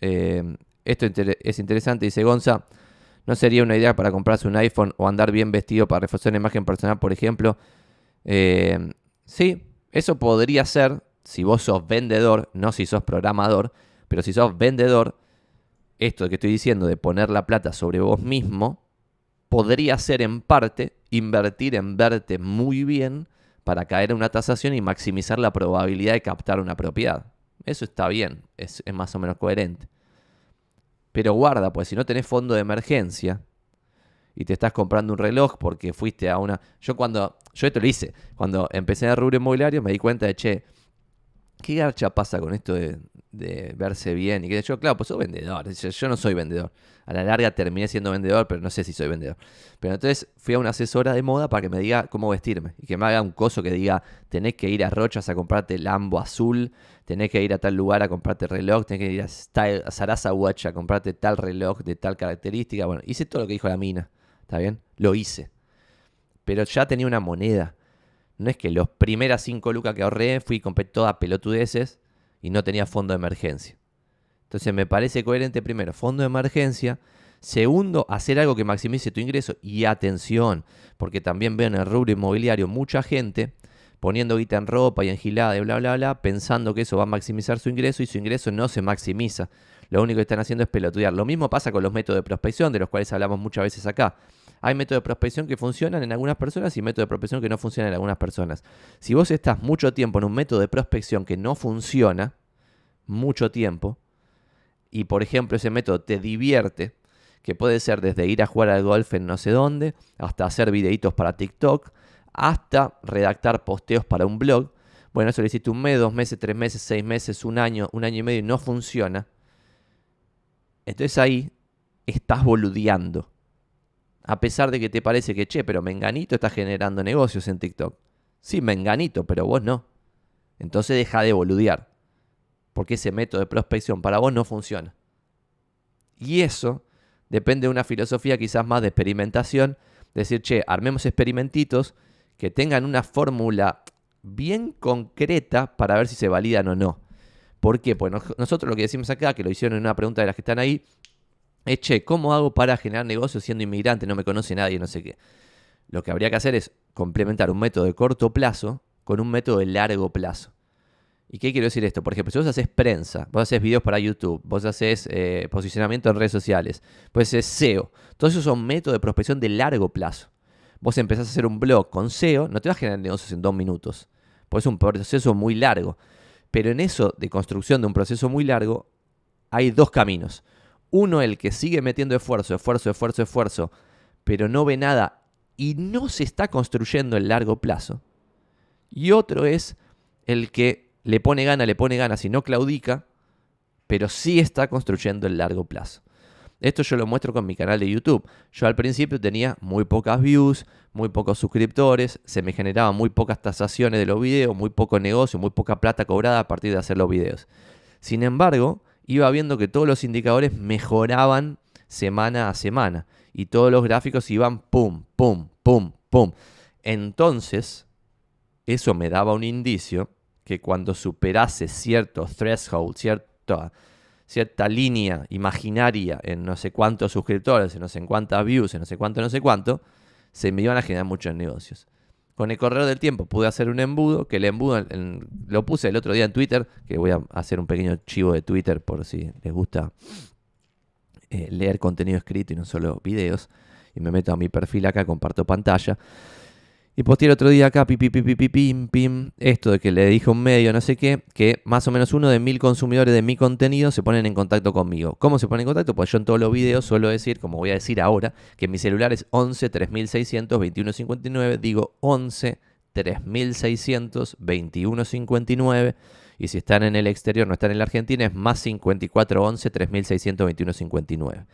Eh, esto es interesante, dice Gonza. ¿No sería una idea para comprarse un iPhone o andar bien vestido para reforzar una imagen personal, por ejemplo? Eh, sí, eso podría ser si vos sos vendedor, no si sos programador, pero si sos vendedor, esto que estoy diciendo de poner la plata sobre vos mismo, podría ser en parte invertir en verte muy bien para caer en una tasación y maximizar la probabilidad de captar una propiedad. Eso está bien, es, es más o menos coherente. Pero guarda, pues si no tenés fondo de emergencia y te estás comprando un reloj porque fuiste a una... Yo cuando... Yo esto lo hice. Cuando empecé en el rubro inmobiliario me di cuenta de, che, ¿qué garcha pasa con esto de, verse bien? Y que yo, claro, pues soy vendedor. Yo, no soy vendedor. A la larga terminé siendo vendedor, pero no sé si soy vendedor. Pero entonces fui a una asesora de moda para que me diga cómo vestirme. Y que me haga un coso que diga, tenés que ir a Rochas a comprarte Lambo azul, tenés que ir a tal lugar a comprarte reloj, tenés que ir a, style, a Sarasa Watch a comprarte tal reloj de tal característica. Bueno, hice todo lo que dijo la mina. ¿Está bien? Lo hice. Pero ya tenía una moneda. No es que los primeras cinco lucas que ahorré fui y compré todas pelotudeces y no tenía fondo de emergencia. Entonces me parece coherente primero, fondo de emergencia. Segundo, hacer algo que maximice tu ingreso. Y atención, porque también veo en el rubro inmobiliario mucha gente poniendo guita en ropa y en gilada y bla, bla, bla, pensando que eso va a maximizar su ingreso y su ingreso no se maximiza. Lo único que están haciendo es pelotudear. Lo mismo pasa con los métodos de prospección, de los cuales hablamos muchas veces acá. Hay métodos de prospección que funcionan en algunas personas y métodos de prospección que no funcionan en algunas personas. Si vos estás mucho tiempo en un método de prospección que no funciona, mucho tiempo, y por ejemplo ese método te divierte, que puede ser desde ir a jugar al golf en no sé dónde, hasta hacer videitos para TikTok, hasta redactar posteos para un blog. Bueno, eso lo hiciste un mes, dos meses, tres meses, seis meses, un año, un año y medio y no funciona. Entonces ahí estás boludeando. A pesar de que te parece que, che, pero Menganito está generando negocios en TikTok. Sí, Menganito, pero vos no. Entonces deja de boludear. Porque ese método de prospección para vos no funciona. Y eso depende de una filosofía quizás más de experimentación. Decir, che, armemos experimentitos que tengan una fórmula bien concreta para ver si se validan o no. ¿Por qué? Pues nosotros lo que decimos acá, que lo hicieron en una pregunta de las que están ahí, es, che, ¿cómo hago para generar negocios siendo inmigrante? No me conoce nadie, no sé qué. Lo que habría que hacer es complementar un método de corto plazo con un método de largo plazo. ¿Y qué quiero decir esto? Por ejemplo, si vos haces prensa, vos haces videos para YouTube, vos haces eh, posicionamiento en redes sociales, pues es SEO. Todos esos son métodos de prospección de largo plazo. Vos empezás a hacer un blog con SEO, no te vas a generar negocios en dos minutos. Pues es un proceso muy largo. Pero en eso de construcción de un proceso muy largo, hay dos caminos. Uno, el que sigue metiendo esfuerzo, esfuerzo, esfuerzo, esfuerzo, pero no ve nada y no se está construyendo en largo plazo. Y otro es el que le pone gana, le pone ganas y no claudica, pero sí está construyendo en largo plazo. Esto yo lo muestro con mi canal de YouTube. Yo al principio tenía muy pocas views, muy pocos suscriptores, se me generaban muy pocas tasaciones de los videos, muy poco negocio, muy poca plata cobrada a partir de hacer los videos. Sin embargo, iba viendo que todos los indicadores mejoraban semana a semana y todos los gráficos iban pum, pum, pum, pum. Entonces, eso me daba un indicio que cuando superase cierto threshold, cierta, cierta línea imaginaria en no sé cuántos suscriptores, en no sé cuántas views, en no sé cuánto, no sé cuánto, se me iban a generar muchos negocios. Con el correr del tiempo pude hacer un embudo, que el embudo lo puse el otro día en Twitter, que voy a hacer un pequeño chivo de Twitter por si les gusta eh, leer contenido escrito y no solo videos. Y me meto a mi perfil acá, comparto pantalla. Y posteé el otro día acá, pi, pi, pi, pim, pim, esto de que le dije un medio, no sé qué, que más o menos uno de mil consumidores de mi contenido se ponen en contacto conmigo. ¿Cómo se ponen en contacto? Pues yo en todos los videos suelo decir, como voy a decir ahora, que mi celular es 11 3600 2159, digo 11 3600 2159. Y si están en el exterior, no están en la Argentina, es más 5411 3600 2159.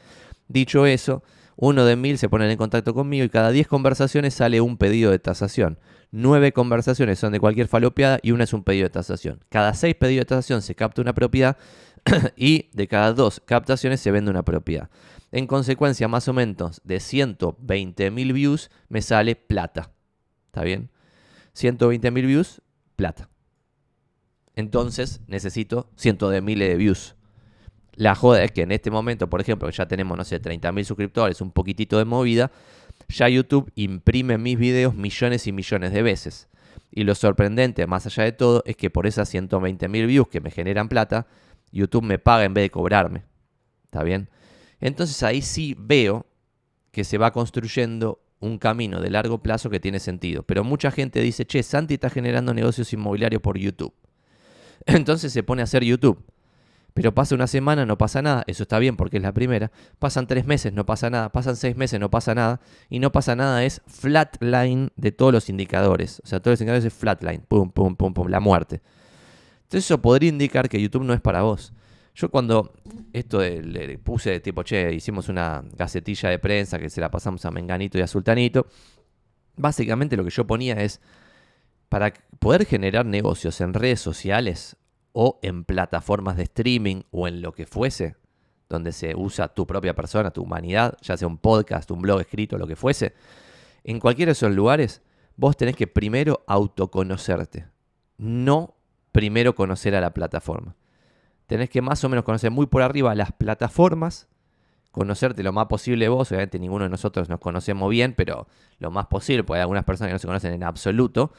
Dicho eso, uno de mil se ponen en contacto conmigo y cada 10 conversaciones sale un pedido de tasación. Nueve conversaciones son de cualquier falopeada y una es un pedido de tasación. Cada seis pedidos de tasación se capta una propiedad y de cada dos captaciones se vende una propiedad. En consecuencia, más o menos de 120 mil views me sale plata. ¿Está bien? 120 mil views, plata. Entonces necesito cientos de miles de views. La joda es que en este momento, por ejemplo, ya tenemos, no sé, 30 mil suscriptores, un poquitito de movida, ya YouTube imprime mis videos millones y millones de veces. Y lo sorprendente, más allá de todo, es que por esas 120 mil views que me generan plata, YouTube me paga en vez de cobrarme. ¿Está bien? Entonces ahí sí veo que se va construyendo un camino de largo plazo que tiene sentido. Pero mucha gente dice, che, Santi está generando negocios inmobiliarios por YouTube. Entonces se pone a hacer YouTube. Pero pasa una semana, no pasa nada. Eso está bien porque es la primera. Pasan tres meses, no pasa nada. Pasan seis meses, no pasa nada. Y no pasa nada es flatline de todos los indicadores. O sea, todos los indicadores es flatline. Pum, pum, pum, pum. La muerte. Entonces eso podría indicar que YouTube no es para vos. Yo cuando esto le puse tipo, che, hicimos una gacetilla de prensa que se la pasamos a Menganito y a Sultanito. Básicamente lo que yo ponía es, para poder generar negocios en redes sociales o en plataformas de streaming o en lo que fuese, donde se usa tu propia persona, tu humanidad, ya sea un podcast, un blog escrito, lo que fuese, en cualquiera de esos lugares, vos tenés que primero autoconocerte, no primero conocer a la plataforma. Tenés que más o menos conocer muy por arriba las plataformas, conocerte lo más posible vos, obviamente ninguno de nosotros nos conocemos bien, pero lo más posible, porque hay algunas personas que no se conocen en absoluto,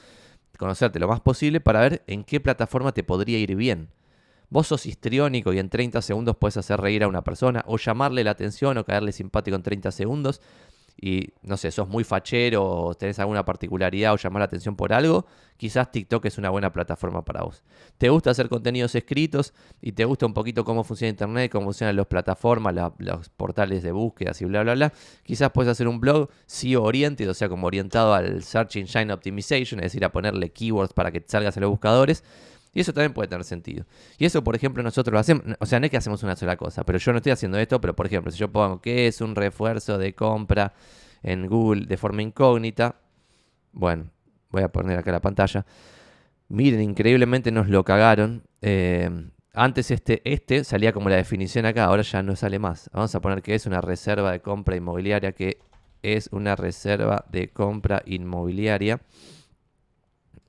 conocerte lo más posible para ver en qué plataforma te podría ir bien. Vos sos histriónico y en 30 segundos puedes hacer reír a una persona o llamarle la atención o caerle simpático en 30 segundos y no sé, sos muy fachero o tenés alguna particularidad o llamar la atención por algo, quizás TikTok es una buena plataforma para vos. ¿Te gusta hacer contenidos escritos y te gusta un poquito cómo funciona Internet, cómo funcionan las plataformas, los portales de búsquedas y bla, bla, bla? Quizás puedes hacer un blog SEO oriented, o sea, como orientado al Search Engine Optimization, es decir, a ponerle keywords para que salgas en los buscadores y eso también puede tener sentido. Y eso, por ejemplo, nosotros lo hacemos, o sea, no es que hacemos una sola cosa, pero yo no estoy haciendo esto, pero por ejemplo, si yo pongo que es un refuerzo de compra en Google de forma incógnita, bueno, voy a poner acá la pantalla. Miren, increíblemente nos lo cagaron. Eh, antes este, este salía como la definición acá, ahora ya no sale más. Vamos a poner que es una reserva de compra inmobiliaria, que es una reserva de compra inmobiliaria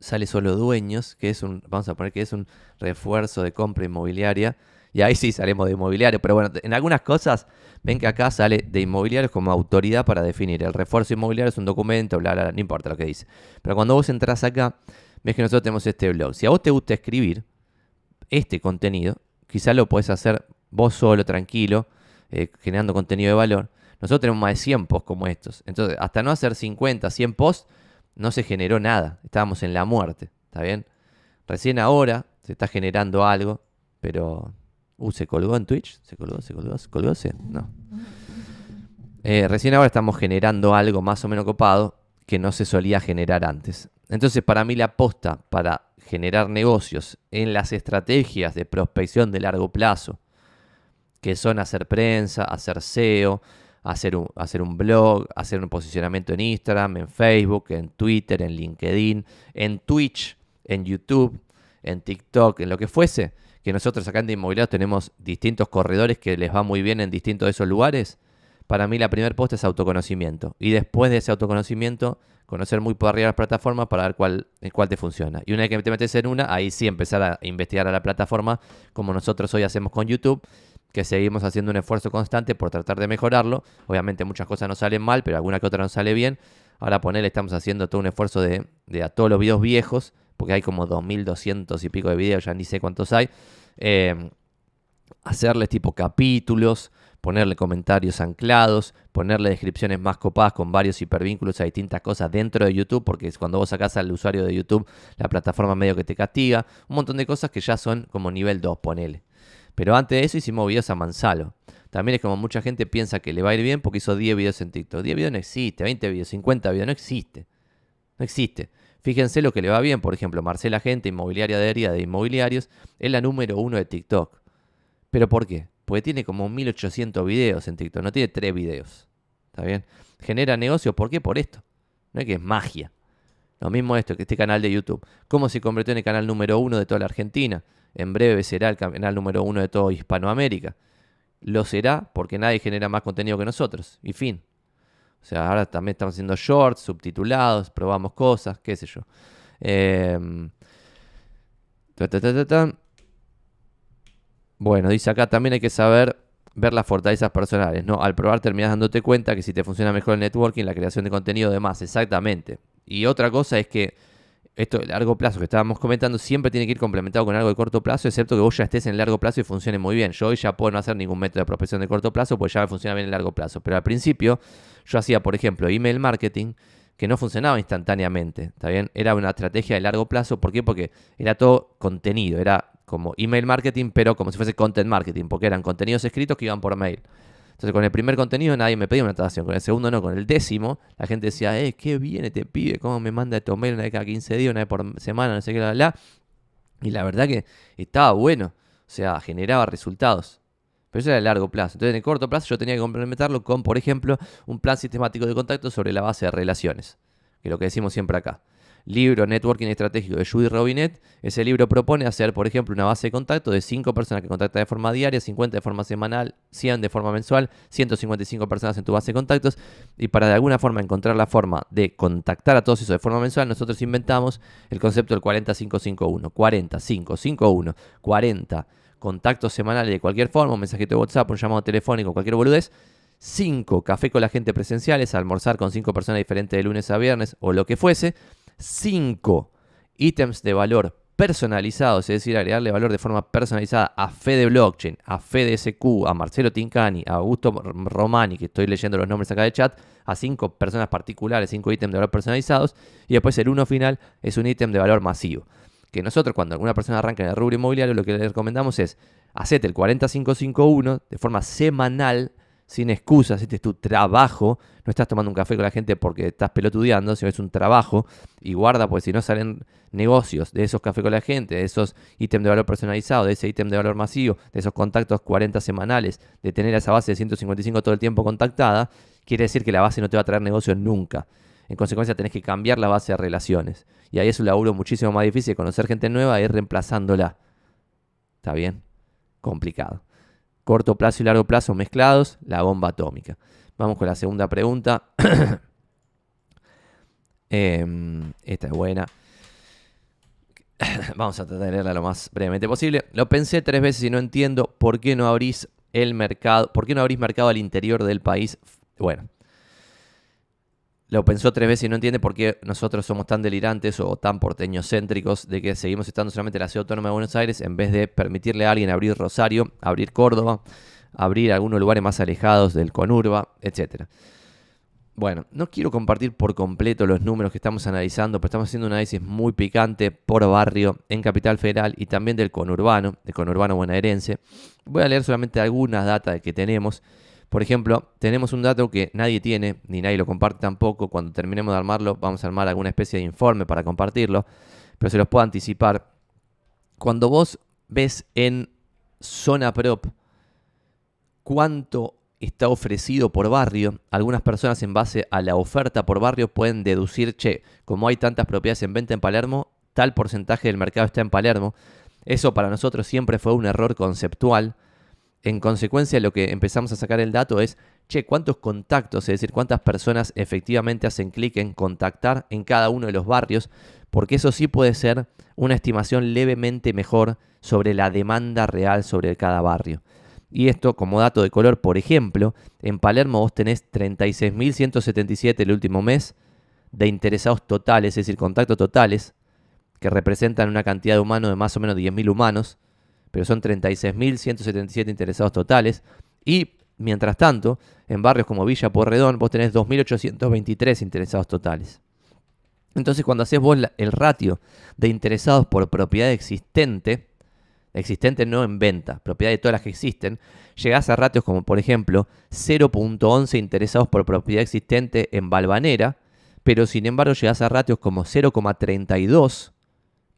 sale solo dueños, que es un, vamos a poner que es un refuerzo de compra inmobiliaria. Y ahí sí salimos de inmobiliario. Pero bueno, en algunas cosas ven que acá sale de inmobiliario como autoridad para definir. El refuerzo inmobiliario es un documento, bla, bla, no importa lo que dice. Pero cuando vos entras acá, ves que nosotros tenemos este blog. Si a vos te gusta escribir este contenido, quizás lo podés hacer vos solo, tranquilo, eh, generando contenido de valor. Nosotros tenemos más de 100 posts como estos. Entonces, hasta no hacer 50, 100 posts, no se generó nada. Estábamos en la muerte, ¿está bien? Recién ahora se está generando algo, pero... Uh, ¿se colgó en Twitch? ¿Se colgó? ¿Se colgó? ¿Se colgó? ¿Se? No. Eh, recién ahora estamos generando algo más o menos copado que no se solía generar antes. Entonces, para mí la aposta para generar negocios en las estrategias de prospección de largo plazo, que son hacer prensa, hacer SEO, hacer un, hacer un blog, hacer un posicionamiento en Instagram, en Facebook, en Twitter, en LinkedIn, en Twitch, en YouTube, en TikTok, en lo que fuese, que nosotros acá en de Inmobiliario tenemos distintos corredores que les va muy bien en distintos de esos lugares, para mí la primera posta es autoconocimiento. Y después de ese autoconocimiento, conocer muy por arriba las plataformas para ver cuál, cuál te funciona. Y una vez que te metes en una, ahí sí empezar a investigar a la plataforma, como nosotros hoy hacemos con YouTube, que seguimos haciendo un esfuerzo constante por tratar de mejorarlo. Obviamente muchas cosas no salen mal, pero alguna que otra no sale bien. Ahora ponerle, estamos haciendo todo un esfuerzo de, a todos los videos viejos, porque hay como 2.200 y pico de videos, ya ni sé cuántos hay. Eh, hacerles tipo capítulos, ponerle comentarios anclados, ponerle descripciones más copadas con varios hipervínculos a distintas cosas dentro de YouTube, porque cuando vos sacás al usuario de YouTube, la plataforma medio que te castiga, un montón de cosas que ya son como nivel 2, ponele. Pero antes de eso hicimos videos a Mansalo. También es como mucha gente piensa que le va a ir bien porque hizo 10 videos en TikTok. 10 videos no existe, 20 videos, 50 videos, no existe. No existe. Fíjense lo que le va bien, por ejemplo, Marcela Gente, inmobiliaria de herida de inmobiliarios, es la número uno de TikTok. ¿Pero por qué? Porque tiene como 1800 videos en TikTok, no tiene 3 videos. ¿Está bien? Genera negocios, ¿por qué? Por esto. No es que es magia. Lo mismo esto que este canal de YouTube. ¿Cómo se convirtió en el canal número uno de toda la Argentina? En breve será el canal número uno de todo Hispanoamérica. Lo será porque nadie genera más contenido que nosotros. Y fin. O sea, ahora también estamos haciendo shorts, subtitulados, probamos cosas, qué sé yo. Em, ta, ta, ta. Bueno, dice acá también hay que saber ver las fortalezas personales, ¿no? Al probar terminas dándote cuenta que si te funciona mejor el networking, la creación de contenido, demás, exactamente. Y otra cosa es que esto de largo plazo que estábamos comentando siempre tiene que ir complementado con algo de corto plazo, excepto que vos ya estés en largo plazo y funcione muy bien. Yo hoy ya puedo no hacer ningún método de prospección de corto plazo, pues ya me funciona bien en largo plazo. Pero al principio yo hacía, por ejemplo, email marketing que no funcionaba instantáneamente, ¿está bien? Era una estrategia de largo plazo, ¿por qué? Porque era todo contenido, era como email marketing, pero como si fuese content marketing, porque eran contenidos escritos que iban por mail. Entonces, con el primer contenido nadie me pedía una transacción, con el segundo no, con el décimo la gente decía, eh, qué bien te pide, cómo me manda estos mail una vez cada 15 días, una vez por semana, no sé qué, la, la. Y la verdad que estaba bueno, o sea, generaba resultados. Pero eso era a largo plazo. Entonces, en el corto plazo yo tenía que complementarlo con, por ejemplo, un plan sistemático de contacto sobre la base de relaciones, que es lo que decimos siempre acá libro Networking Estratégico de Judy Robinet. Ese libro propone hacer, por ejemplo, una base de contacto de 5 personas que contactan de forma diaria, 50 de forma semanal, 100 de forma mensual, 155 personas en tu base de contactos. Y para de alguna forma encontrar la forma de contactar a todos esos de forma mensual, nosotros inventamos el concepto del 40551. 40551. 40 contactos semanales de cualquier forma, un mensajito de WhatsApp, un llamado telefónico, cualquier boludez. 5 café con la gente presenciales, almorzar con 5 personas diferentes de lunes a viernes o lo que fuese. 5 ítems de valor personalizados, es decir, agregarle valor de forma personalizada a Fede Blockchain, a Fede SQ, a Marcelo Tincani, a Augusto Romani, que estoy leyendo los nombres acá de chat, a 5 personas particulares, 5 ítems de valor personalizados, y después el uno final es un ítem de valor masivo. Que nosotros cuando alguna persona arranca en el rubro inmobiliario, lo que le recomendamos es hacete el 40551 de forma semanal, sin excusas, este es tu trabajo, no estás tomando un café con la gente porque estás pelotudeando, sino es un trabajo y guarda, porque si no salen negocios de esos cafés con la gente, de esos ítems de valor personalizado, de ese ítem de valor masivo, de esos contactos 40 semanales, de tener esa base de 155 todo el tiempo contactada, quiere decir que la base no te va a traer negocios nunca. En consecuencia, tenés que cambiar la base de relaciones. Y ahí es un laburo muchísimo más difícil, conocer gente nueva e ir reemplazándola. ¿Está bien? Complicado corto plazo y largo plazo mezclados, la bomba atómica. Vamos con la segunda pregunta. Em, esta es buena. Vamos a tratar de leerla lo más brevemente posible. Lo pensé tres veces y no entiendo por qué no abrís el mercado, por qué no abrís mercado al interior del país. Bueno, lo pensó tres veces y no entiende por qué nosotros somos tan delirantes o tan porteñocéntricos de que seguimos estando solamente en la ciudad autónoma de Buenos Aires en vez de permitirle a alguien abrir Rosario, abrir Córdoba, abrir algunos lugares más alejados del Conurba, etc. Bueno, no quiero compartir por completo los números que estamos analizando, pero estamos haciendo un análisis muy picante por barrio en Capital Federal y también del conurbano, del conurbano bonaerense. Voy a leer solamente algunas datas que tenemos por ejemplo, tenemos un dato que nadie tiene, ni nadie lo comparte tampoco. Cuando terminemos de armarlo, vamos a armar alguna especie de informe para compartirlo, pero se los puedo anticipar. Cuando vos ves en Zona Prop cuánto está ofrecido por barrio, algunas personas en base a la oferta por barrio pueden deducir, che, como hay tantas propiedades en venta en Palermo, tal porcentaje del mercado está en Palermo. Eso para nosotros siempre fue un error conceptual en consecuencia, lo que empezamos a sacar el dato es, che, ¿cuántos contactos, es decir, cuántas personas efectivamente hacen clic en contactar en cada uno de los barrios? Porque eso sí puede ser una estimación levemente mejor sobre la demanda real sobre cada barrio. Y esto como dato de color, por ejemplo, en Palermo vos tenés 36.177 el último mes de interesados totales, es decir, contactos totales, que representan una cantidad de humanos de más o menos 10.000 humanos pero son 36.177 interesados totales. Y mientras tanto, en barrios como Villa Porredón, vos tenés 2.823 interesados totales. Entonces, cuando haces vos el ratio de interesados por propiedad existente, existente no en venta, propiedad de todas las que existen, llegás a ratios como, por ejemplo, 0.11 interesados por propiedad existente en Balvanera, pero sin embargo llegás a ratios como 0.32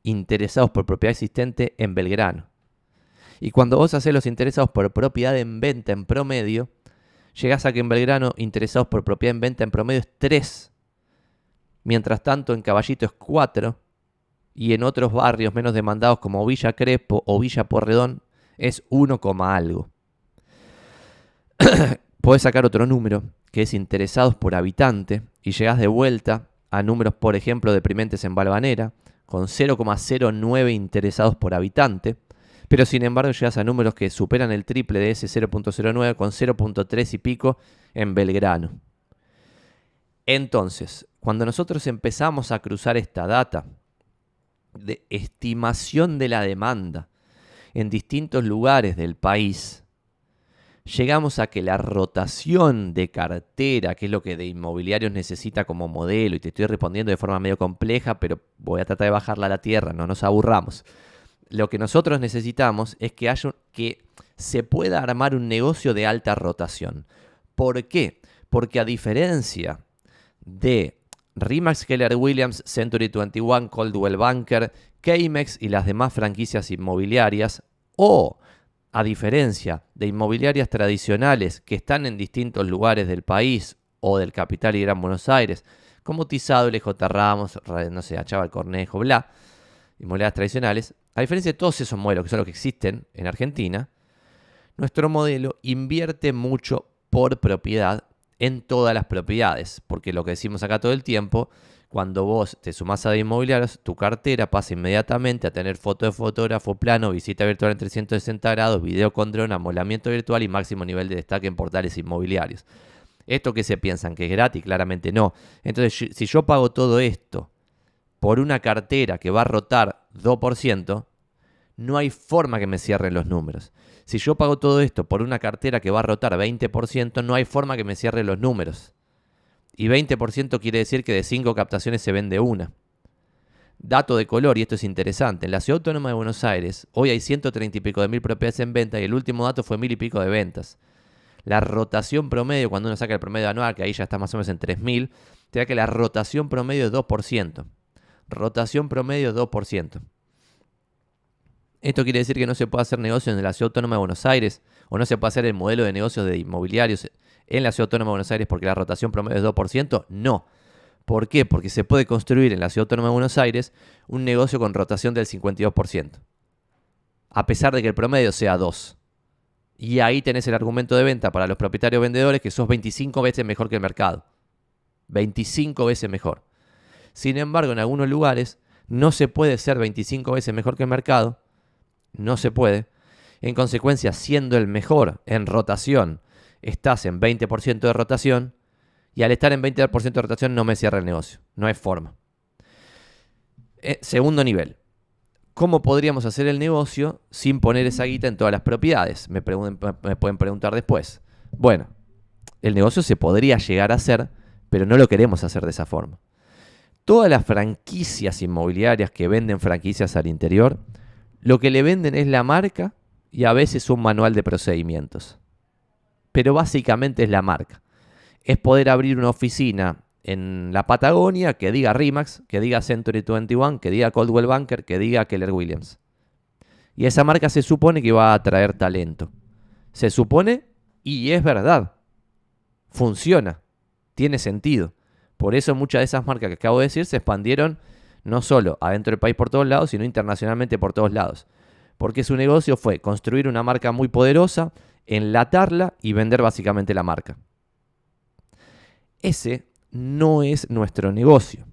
interesados por propiedad existente en Belgrano. Y cuando vos haces los interesados por propiedad en venta en promedio, llegás a que en Belgrano interesados por propiedad en venta en promedio es 3. Mientras tanto en Caballito es 4. Y en otros barrios menos demandados como Villa Crespo o Villa Porredón es 1, algo. Podés sacar otro número que es interesados por habitante y llegás de vuelta a números, por ejemplo, deprimentes en Balvanera, con 0,09 interesados por habitante, pero sin embargo llegas a números que superan el triple de ese 0.09 con 0.3 y pico en Belgrano. Entonces, cuando nosotros empezamos a cruzar esta data de estimación de la demanda en distintos lugares del país, llegamos a que la rotación de cartera, que es lo que de inmobiliarios necesita como modelo, y te estoy respondiendo de forma medio compleja, pero voy a tratar de bajarla a la tierra, no nos aburramos. Lo que nosotros necesitamos es que haya que se pueda armar un negocio de alta rotación. ¿Por qué? Porque a diferencia de Remax Keller Williams, Century 21, Coldwell Banker, Kmex y las demás franquicias inmobiliarias, o a diferencia de inmobiliarias tradicionales que están en distintos lugares del país o del capital y Gran Buenos Aires, como Tizado, LJ Ramos, no sé, Achaba Cornejo, bla, inmobiliarias tradicionales, a diferencia de todos esos modelos que son los que existen en Argentina, nuestro modelo invierte mucho por propiedad en todas las propiedades, porque lo que decimos acá todo el tiempo, cuando vos te sumás a inmobiliarios, tu cartera pasa inmediatamente a tener foto de fotógrafo, plano, visita virtual en 360 grados, video con dron, amolamiento virtual y máximo nivel de destaque en portales inmobiliarios. Esto que se piensan que es gratis, claramente no. Entonces, si yo pago todo esto por una cartera que va a rotar 2%, no hay forma que me cierren los números. Si yo pago todo esto por una cartera que va a rotar 20%, no hay forma que me cierre los números. Y 20% quiere decir que de 5 captaciones se vende una. Dato de color, y esto es interesante. En la Ciudad Autónoma de Buenos Aires, hoy hay 130 y pico de mil propiedades en venta y el último dato fue mil y pico de ventas. La rotación promedio, cuando uno saca el promedio anual, que ahí ya está más o menos en 3.000, te da que la rotación promedio es 2%. Rotación promedio 2%. Esto quiere decir que no se puede hacer negocio en la Ciudad Autónoma de Buenos Aires o no se puede hacer el modelo de negocios de inmobiliarios en la Ciudad Autónoma de Buenos Aires porque la rotación promedio es 2%. No. ¿Por qué? Porque se puede construir en la Ciudad Autónoma de Buenos Aires un negocio con rotación del 52%. A pesar de que el promedio sea 2. Y ahí tenés el argumento de venta para los propietarios vendedores que sos 25 veces mejor que el mercado. 25 veces mejor. Sin embargo, en algunos lugares no se puede ser 25 veces mejor que el mercado no se puede. En consecuencia, siendo el mejor en rotación, estás en 20% de rotación y al estar en 20% de rotación no me cierra el negocio. No hay forma. Eh, segundo nivel. ¿Cómo podríamos hacer el negocio sin poner esa guita en todas las propiedades? Me, me pueden preguntar después. Bueno, el negocio se podría llegar a hacer, pero no lo queremos hacer de esa forma. Todas las franquicias inmobiliarias que venden franquicias al interior lo que le venden es la marca y a veces un manual de procedimientos. Pero básicamente es la marca. Es poder abrir una oficina en la Patagonia que diga Rimax, que diga Century 21, que diga Coldwell Banker, que diga Keller Williams. Y esa marca se supone que va a atraer talento. Se supone y es verdad. Funciona. Tiene sentido. Por eso muchas de esas marcas que acabo de decir se expandieron no solo adentro del país por todos lados, sino internacionalmente por todos lados. Porque su negocio fue construir una marca muy poderosa, enlatarla y vender básicamente la marca. Ese no es nuestro negocio.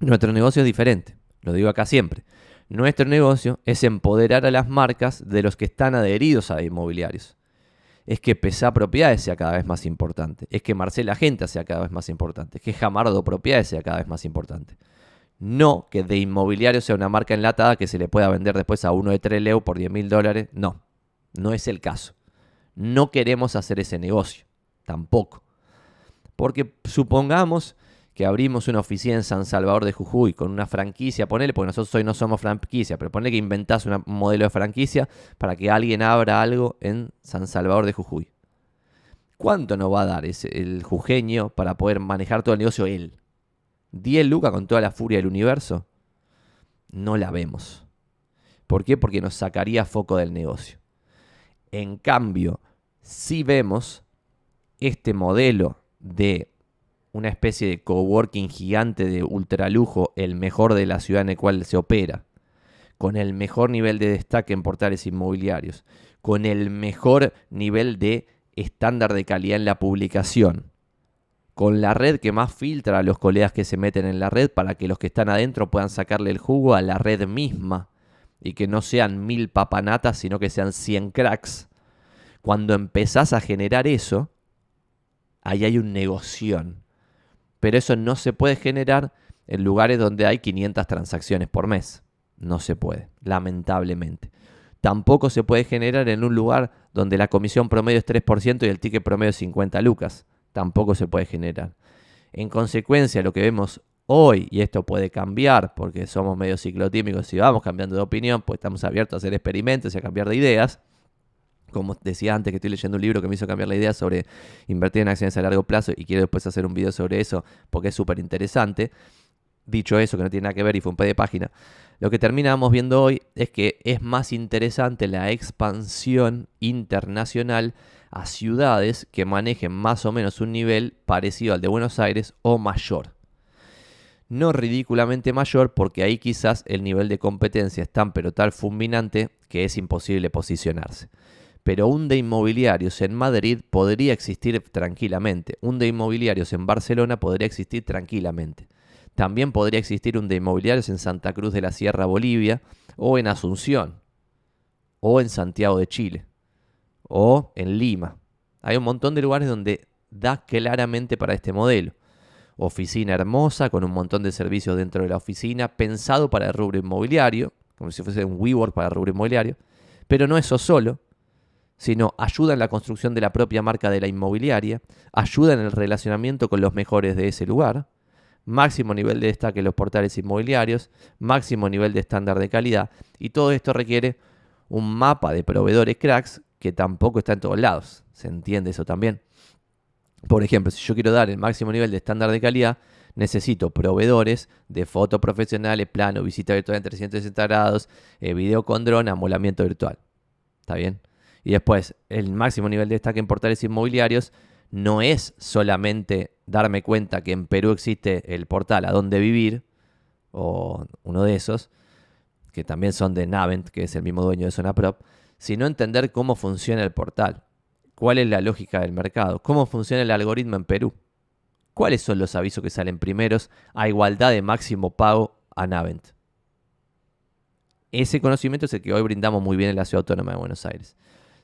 Nuestro negocio es diferente, lo digo acá siempre. Nuestro negocio es empoderar a las marcas de los que están adheridos a inmobiliarios. Es que PESA Propiedades sea cada vez más importante. Es que Marcela Genta sea cada vez más importante. Es que Jamardo Propiedades sea cada vez más importante. No que de inmobiliario sea una marca enlatada que se le pueda vender después a uno de Treleu por 10 mil dólares. No, no es el caso. No queremos hacer ese negocio, tampoco. Porque supongamos que abrimos una oficina en San Salvador de Jujuy con una franquicia, ponele, porque nosotros hoy no somos franquicia, pero ponele que inventás un modelo de franquicia para que alguien abra algo en San Salvador de Jujuy. ¿Cuánto nos va a dar ese, el jujeño para poder manejar todo el negocio él? 10 lucas con toda la furia del universo, no la vemos. ¿Por qué? Porque nos sacaría foco del negocio. En cambio, si vemos este modelo de una especie de coworking gigante de ultralujo, el mejor de la ciudad en el cual se opera, con el mejor nivel de destaque en portales inmobiliarios, con el mejor nivel de estándar de calidad en la publicación, con la red que más filtra a los colegas que se meten en la red para que los que están adentro puedan sacarle el jugo a la red misma y que no sean mil papanatas, sino que sean 100 cracks. Cuando empezás a generar eso, ahí hay un negoción. Pero eso no se puede generar en lugares donde hay 500 transacciones por mes. No se puede, lamentablemente. Tampoco se puede generar en un lugar donde la comisión promedio es 3% y el ticket promedio es 50 lucas tampoco se puede generar. En consecuencia, lo que vemos hoy, y esto puede cambiar porque somos medio ciclotímicos y vamos cambiando de opinión, pues estamos abiertos a hacer experimentos y a cambiar de ideas. Como decía antes que estoy leyendo un libro que me hizo cambiar la idea sobre invertir en acciones a largo plazo y quiero después hacer un video sobre eso porque es súper interesante. Dicho eso, que no tiene nada que ver y fue un P de página, lo que terminamos viendo hoy es que es más interesante la expansión internacional a ciudades que manejen más o menos un nivel parecido al de Buenos Aires o mayor. No ridículamente mayor porque ahí quizás el nivel de competencia es tan pero tal fulminante que es imposible posicionarse. Pero un de inmobiliarios en Madrid podría existir tranquilamente. Un de inmobiliarios en Barcelona podría existir tranquilamente. También podría existir un de inmobiliarios en Santa Cruz de la Sierra, Bolivia, o en Asunción, o en Santiago de Chile o en Lima. Hay un montón de lugares donde da claramente para este modelo. Oficina hermosa, con un montón de servicios dentro de la oficina, pensado para el rubro inmobiliario, como si fuese un WeWork para el rubro inmobiliario. Pero no eso solo, sino ayuda en la construcción de la propia marca de la inmobiliaria, ayuda en el relacionamiento con los mejores de ese lugar, máximo nivel de destaque en los portales inmobiliarios, máximo nivel de estándar de calidad, y todo esto requiere un mapa de proveedores cracks que tampoco está en todos lados. ¿Se entiende eso también? Por ejemplo, si yo quiero dar el máximo nivel de estándar de calidad, necesito proveedores de fotos profesionales, plano, visita virtual en 360 grados, eh, video con dron, amolamiento virtual. ¿Está bien? Y después, el máximo nivel de destaque en portales inmobiliarios no es solamente darme cuenta que en Perú existe el portal a dónde vivir, o uno de esos, que también son de Navent, que es el mismo dueño de Zona Prop, sino entender cómo funciona el portal, cuál es la lógica del mercado, cómo funciona el algoritmo en Perú, cuáles son los avisos que salen primeros a igualdad de máximo pago a Navent. Ese conocimiento es el que hoy brindamos muy bien en la Ciudad Autónoma de Buenos Aires.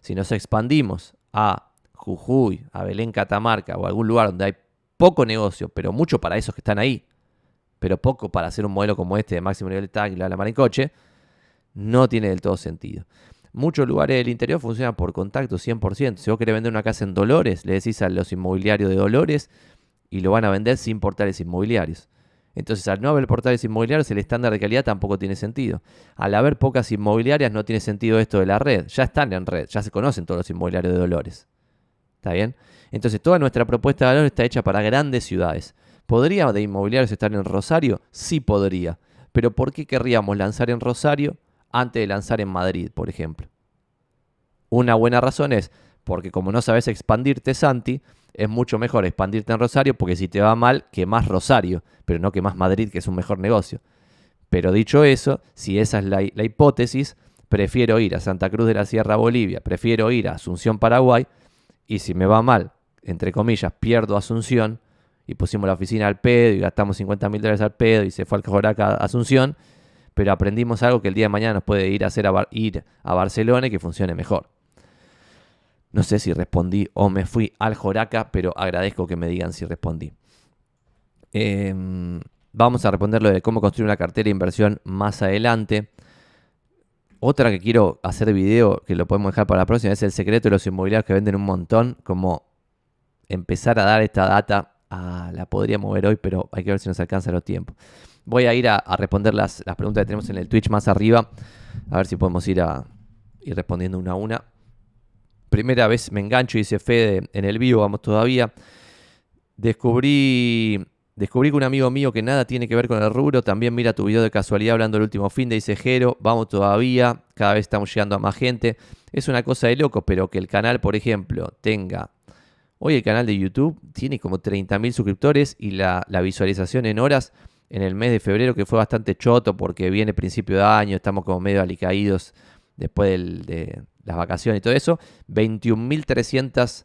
Si nos expandimos a Jujuy, a Belén, Catamarca o algún lugar donde hay poco negocio, pero mucho para esos que están ahí, pero poco para hacer un modelo como este de máximo nivel de tag y la mar coche, no tiene del todo sentido. Muchos lugares del interior funcionan por contacto 100%. Si vos querés vender una casa en Dolores, le decís a los inmobiliarios de Dolores y lo van a vender sin portales inmobiliarios. Entonces, al no haber portales inmobiliarios, el estándar de calidad tampoco tiene sentido. Al haber pocas inmobiliarias, no tiene sentido esto de la red. Ya están en red, ya se conocen todos los inmobiliarios de Dolores. ¿Está bien? Entonces, toda nuestra propuesta de valor está hecha para grandes ciudades. ¿Podría de inmobiliarios estar en Rosario? Sí podría. Pero ¿por qué querríamos lanzar en Rosario antes de lanzar en Madrid, por ejemplo. Una buena razón es porque como no sabes expandirte, Santi, es mucho mejor expandirte en Rosario porque si te va mal, que más Rosario, pero no que más Madrid, que es un mejor negocio. Pero dicho eso, si esa es la, la hipótesis, prefiero ir a Santa Cruz de la Sierra, Bolivia, prefiero ir a Asunción, Paraguay, y si me va mal, entre comillas, pierdo Asunción, y pusimos la oficina al pedo y gastamos 50 mil dólares al pedo y se fue al Cajoraca a Asunción, pero aprendimos algo que el día de mañana nos puede ir a hacer a, ir a Barcelona y que funcione mejor. No sé si respondí o me fui al Joraca, pero agradezco que me digan si respondí. Em, vamos a responder lo de cómo construir una cartera de inversión más adelante. Otra que quiero hacer video, que lo podemos dejar para la próxima, es el secreto de los inmobiliarios que venden un montón. Como empezar a dar esta data. Ah, la podría mover hoy, pero hay que ver si nos alcanza los tiempos. Voy a ir a, responder las, preguntas que tenemos en el Twitch más arriba. A ver si podemos ir, a, ir respondiendo una a una. Primera vez me engancho, y dice Fede en el vivo, vamos todavía. Descubrí, descubrí que un amigo mío que nada tiene que ver con el rubro también mira tu video de casualidad hablando del último fin de dice Jero, vamos todavía, cada vez estamos llegando a más gente. Es una cosa de loco, pero que el canal, por ejemplo, tenga Hoy el canal de YouTube tiene como 30.000 suscriptores y la, la, visualización en horas en el mes de febrero, que fue bastante choto porque viene principio de año, estamos como medio alicaídos después de las vacaciones y todo eso. 21.300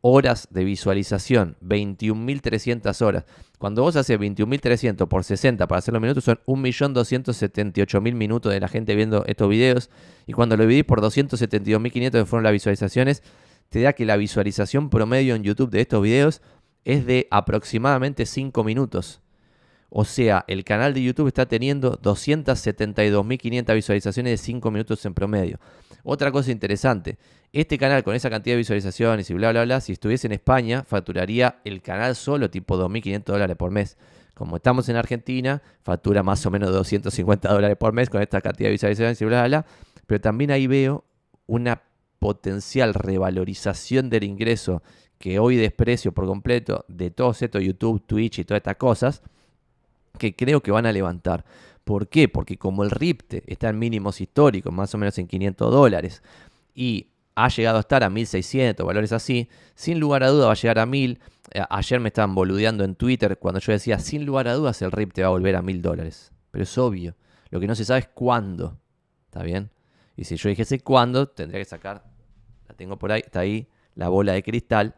horas de visualización, 21.300 horas. Cuando vos haces 21.300 por 60 para hacer los minutos, son 1.278.000 minutos de la gente viendo estos videos. Y cuando lo dividís por 272.500 que fueron las visualizaciones, te da que la visualización promedio en YouTube de estos videos es de aproximadamente 5 minutos. O sea, el canal de YouTube está teniendo 272.500 visualizaciones de 5 minutos en promedio. Otra cosa interesante, este canal con esa cantidad de visualizaciones y bla, bla, bla, si estuviese en España, facturaría el canal solo tipo 2.500 dólares por mes. Como estamos en Argentina, factura más o menos 250 dólares por mes con esta cantidad de visualizaciones y bla, bla, bla. Pero también ahí veo una potencial revalorización del ingreso que hoy desprecio por completo de todos estos YouTube, Twitch y todas estas cosas que creo que van a levantar. ¿Por qué? Porque como el RIPTE está en mínimos históricos, más o menos en 500 dólares, y ha llegado a estar a 1600, valores así, sin lugar a duda va a llegar a 1000. Eh, ayer me estaban boludeando en Twitter cuando yo decía, sin lugar a dudas el RIPTE va a volver a 1000 dólares. Pero es obvio. Lo que no se sabe es cuándo. ¿Está bien? Y si yo dijese cuándo, tendría que sacar, la tengo por ahí, está ahí, la bola de cristal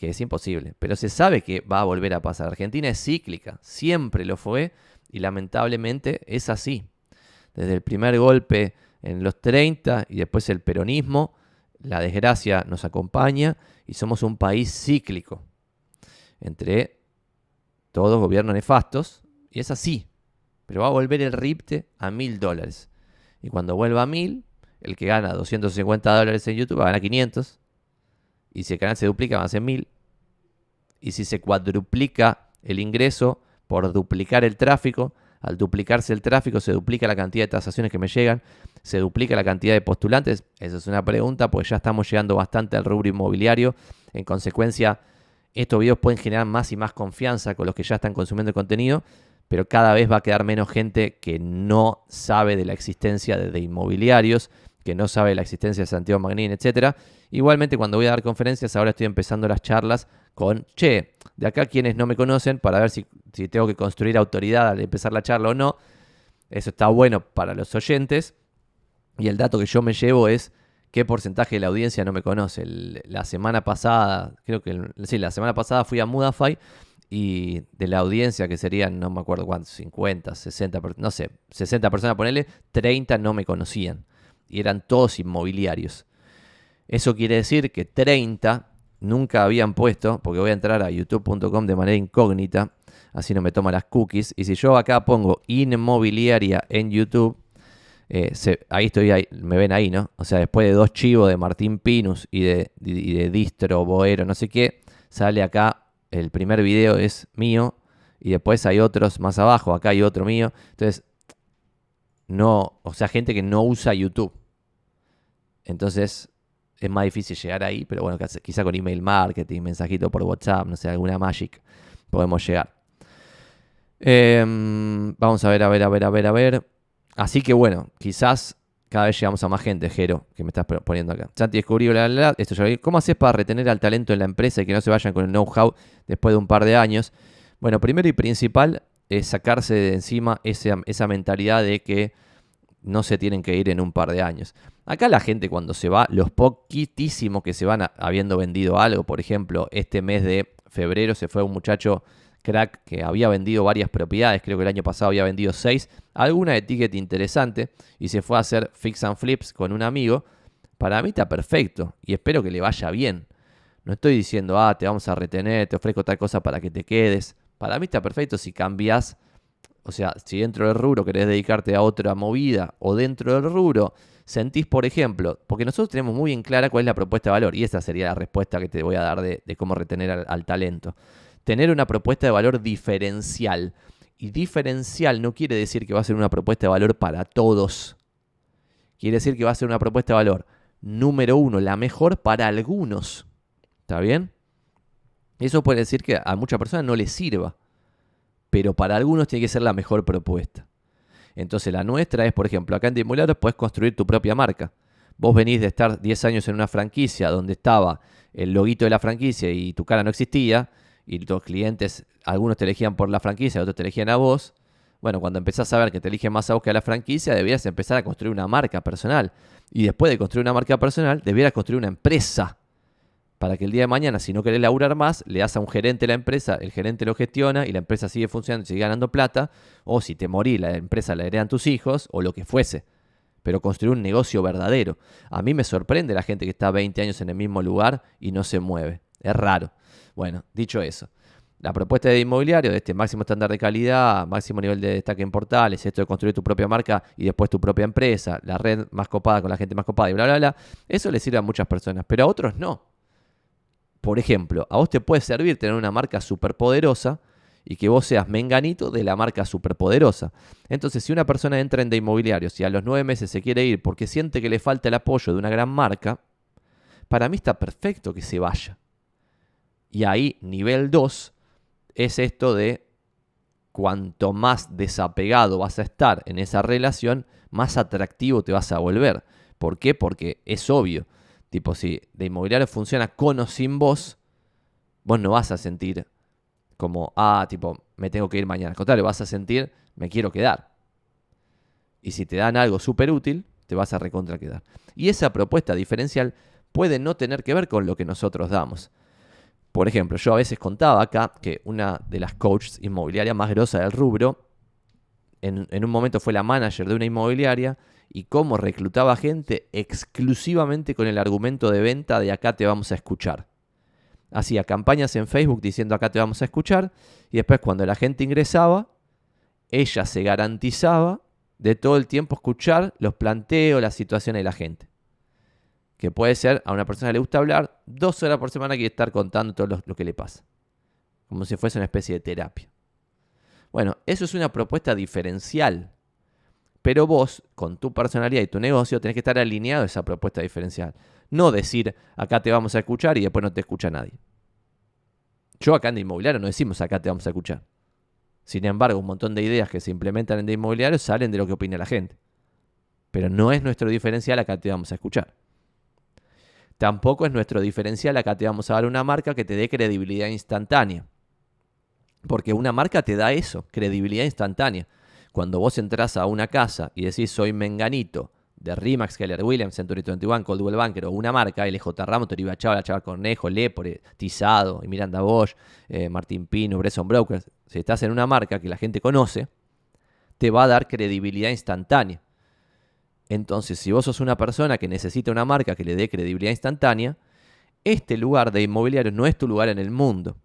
que es imposible. Pero se sabe que va a volver a pasar. Argentina es cíclica, siempre lo fue y lamentablemente es así. Desde el primer golpe en los 30 y después el peronismo, la desgracia nos acompaña y somos un país cíclico entre todos gobiernos nefastos y es así. Pero va a volver el RIPTE a mil dólares. Y cuando vuelva a mil, el que gana 250 dólares en YouTube va a ganar 500 y si el canal se duplica, va a ser 1000. Y si se cuadruplica el ingreso por duplicar el tráfico, al duplicarse el tráfico se duplica la cantidad de transacciones que me llegan, se duplica la cantidad de postulantes. Esa es una pregunta, pues ya estamos llegando bastante al rubro inmobiliario. En consecuencia, estos videos pueden generar más y más confianza con los que ya están consumiendo el contenido, pero cada vez va a quedar menos gente que no sabe de la existencia de, de inmobiliarios que no sabe la existencia de Santiago Magnín, etc. Igualmente, cuando voy a dar conferencias, ahora estoy empezando las charlas con, che, de acá quienes no me conocen, para ver si, tengo que construir autoridad al empezar la charla o no. Eso está bueno para los oyentes. Y el dato que yo me llevo es qué porcentaje de la audiencia no me conoce. la semana pasada, creo que sí, la semana pasada fui a Mudafy y de la audiencia, que serían, no me acuerdo cuántos, 50, 60, no sé, 60 personas, ponele, 30 no me conocían y eran todos inmobiliarios. Eso quiere decir que 30 nunca habían puesto, porque voy a entrar a youtube.com de manera incógnita, así no me toma las cookies. Y si yo acá pongo inmobiliaria en YouTube, eh, ahí estoy, ahí, me ven ahí, ¿no? O sea, después de dos chivos de Martín Pinus y de, de Distro, Boero, no sé qué, sale acá, el primer video es mío y después hay otros más abajo, acá hay otro mío. Entonces, no, o sea, gente que no usa YouTube. Entonces es más difícil llegar ahí, pero bueno, quizá con email marketing, mensajito por WhatsApp, no sé, alguna magic, podemos llegar. Em, vamos a ver, a ver, a ver, a ver, a ver. Así que bueno, quizás cada vez llegamos a más gente, Jero, que me estás poniendo acá. Santi descubrió la, la, esto ya ¿Cómo haces para retener al talento en la empresa y que no se vayan con el know-how después de un par de años? Bueno, primero y principal es sacarse de encima esa mentalidad de que no se tienen que ir en un par de años. Acá la gente cuando se va, los poquitísimos que se van habiendo vendido algo, por ejemplo, este mes de febrero se fue un muchacho crack que había vendido varias propiedades, creo que el año pasado había vendido seis, alguna de ticket interesante y se fue a hacer fix and flips con un amigo. Para mí está perfecto y espero que le vaya bien. No estoy diciendo, ah, te vamos a retener, te ofrezco tal cosa para que te quedes. Para mí está perfecto si cambias o sea, si dentro del rubro querés dedicarte a otra movida o dentro del rubro sentís, por ejemplo, porque nosotros tenemos muy en clara cuál es la propuesta de valor y esa sería la respuesta que te voy a dar de, cómo retener al, talento. Tener una propuesta de valor diferencial. Y diferencial no quiere decir que va a ser una propuesta de valor para todos. Quiere decir que va a ser una propuesta de valor número uno, la mejor para algunos. ¿Está bien? Eso puede decir que a muchas personas no les sirva pero para algunos tiene que ser la mejor propuesta. Entonces la nuestra es, por ejemplo, acá en Dimularos puedes construir tu propia marca. Vos venís de estar 10 años en una franquicia donde estaba el loguito de la franquicia y tu cara no existía, y tus clientes, algunos te elegían por la franquicia, otros te elegían a vos. Bueno, cuando empezás a ver que te eligen más a vos que a la franquicia, debieras empezar a construir una marca personal. Y después de construir una marca personal, debieras construir una empresa para que el día de mañana, si no querés laburar más, le das a un gerente la empresa, el gerente lo gestiona y la empresa sigue funcionando y sigue ganando plata, o si te morí, la empresa la heredan tus hijos, o lo que fuese. Pero construir un negocio verdadero. A mí me sorprende la gente que está 20 años en el mismo lugar y no se mueve. Es raro. Bueno, dicho eso, la propuesta de inmobiliario, de este máximo estándar de calidad, máximo nivel de destaque en portales, esto de construir tu propia marca y después tu propia empresa, la red más copada con la gente más copada y bla, bla, bla, eso le sirve a muchas personas, pero a otros no. Por ejemplo, a vos te puede servir tener una marca superpoderosa y que vos seas menganito de la marca superpoderosa. Entonces, si una persona entra en de inmobiliarios y a los nueve meses se quiere ir porque siente que le falta el apoyo de una gran marca, para mí está perfecto que se vaya. Y ahí, nivel 2, es esto de cuanto más desapegado vas a estar en esa relación, más atractivo te vas a volver. ¿Por qué? Porque es obvio. Tipo, si de inmobiliario funciona con o sin vos, vos no vas a sentir como, ah, tipo, me tengo que ir mañana. Al contrario, vas a sentir, me quiero quedar. Y si te dan algo súper útil, te vas a recontra quedar. Y esa propuesta diferencial puede no tener que ver con lo que nosotros damos. Por ejemplo, yo a veces contaba acá que una de las coaches inmobiliarias más grosas del rubro, en, un momento fue la manager de una inmobiliaria y cómo reclutaba gente exclusivamente con el argumento de venta de acá te vamos a escuchar. Hacía campañas en Facebook diciendo acá te vamos a escuchar y después cuando la gente ingresaba, ella se garantizaba de todo el tiempo escuchar los planteos, las situaciones de la gente que puede ser a una persona que le gusta hablar, dos horas por semana quiere estar contando todo lo, que le pasa. Como si fuese una especie de terapia. Bueno, eso es una propuesta diferencial. Pero vos, con tu personalidad y tu negocio, tenés que estar alineado a esa propuesta diferencial. No decir, acá te vamos a escuchar y después no te escucha nadie. Yo acá en de inmobiliario no decimos, acá te vamos a escuchar. Sin embargo, un montón de ideas que se implementan en de inmobiliario salen de lo que opina la gente. Pero no es nuestro diferencial, acá te vamos a escuchar. Tampoco es nuestro diferencial, acá te vamos a dar una marca que te dé credibilidad instantánea. Porque una marca te da eso, credibilidad instantánea. Cuando vos entras a una casa y decís soy Menganito, de Rimax, Keller Williams, Century 21, Coldwell Banker o una marca, LJ Ramos, Toriba Chava, Chava Cornejo, Lepore, Tizado, y Miranda Bosch, eh, Martín Pino, Bresson Brokers, si estás en una marca que la gente conoce, te va a dar credibilidad instantánea. Entonces, si vos sos una persona que necesita una marca que le dé credibilidad instantánea, este lugar de inmobiliario no es tu lugar en el mundo.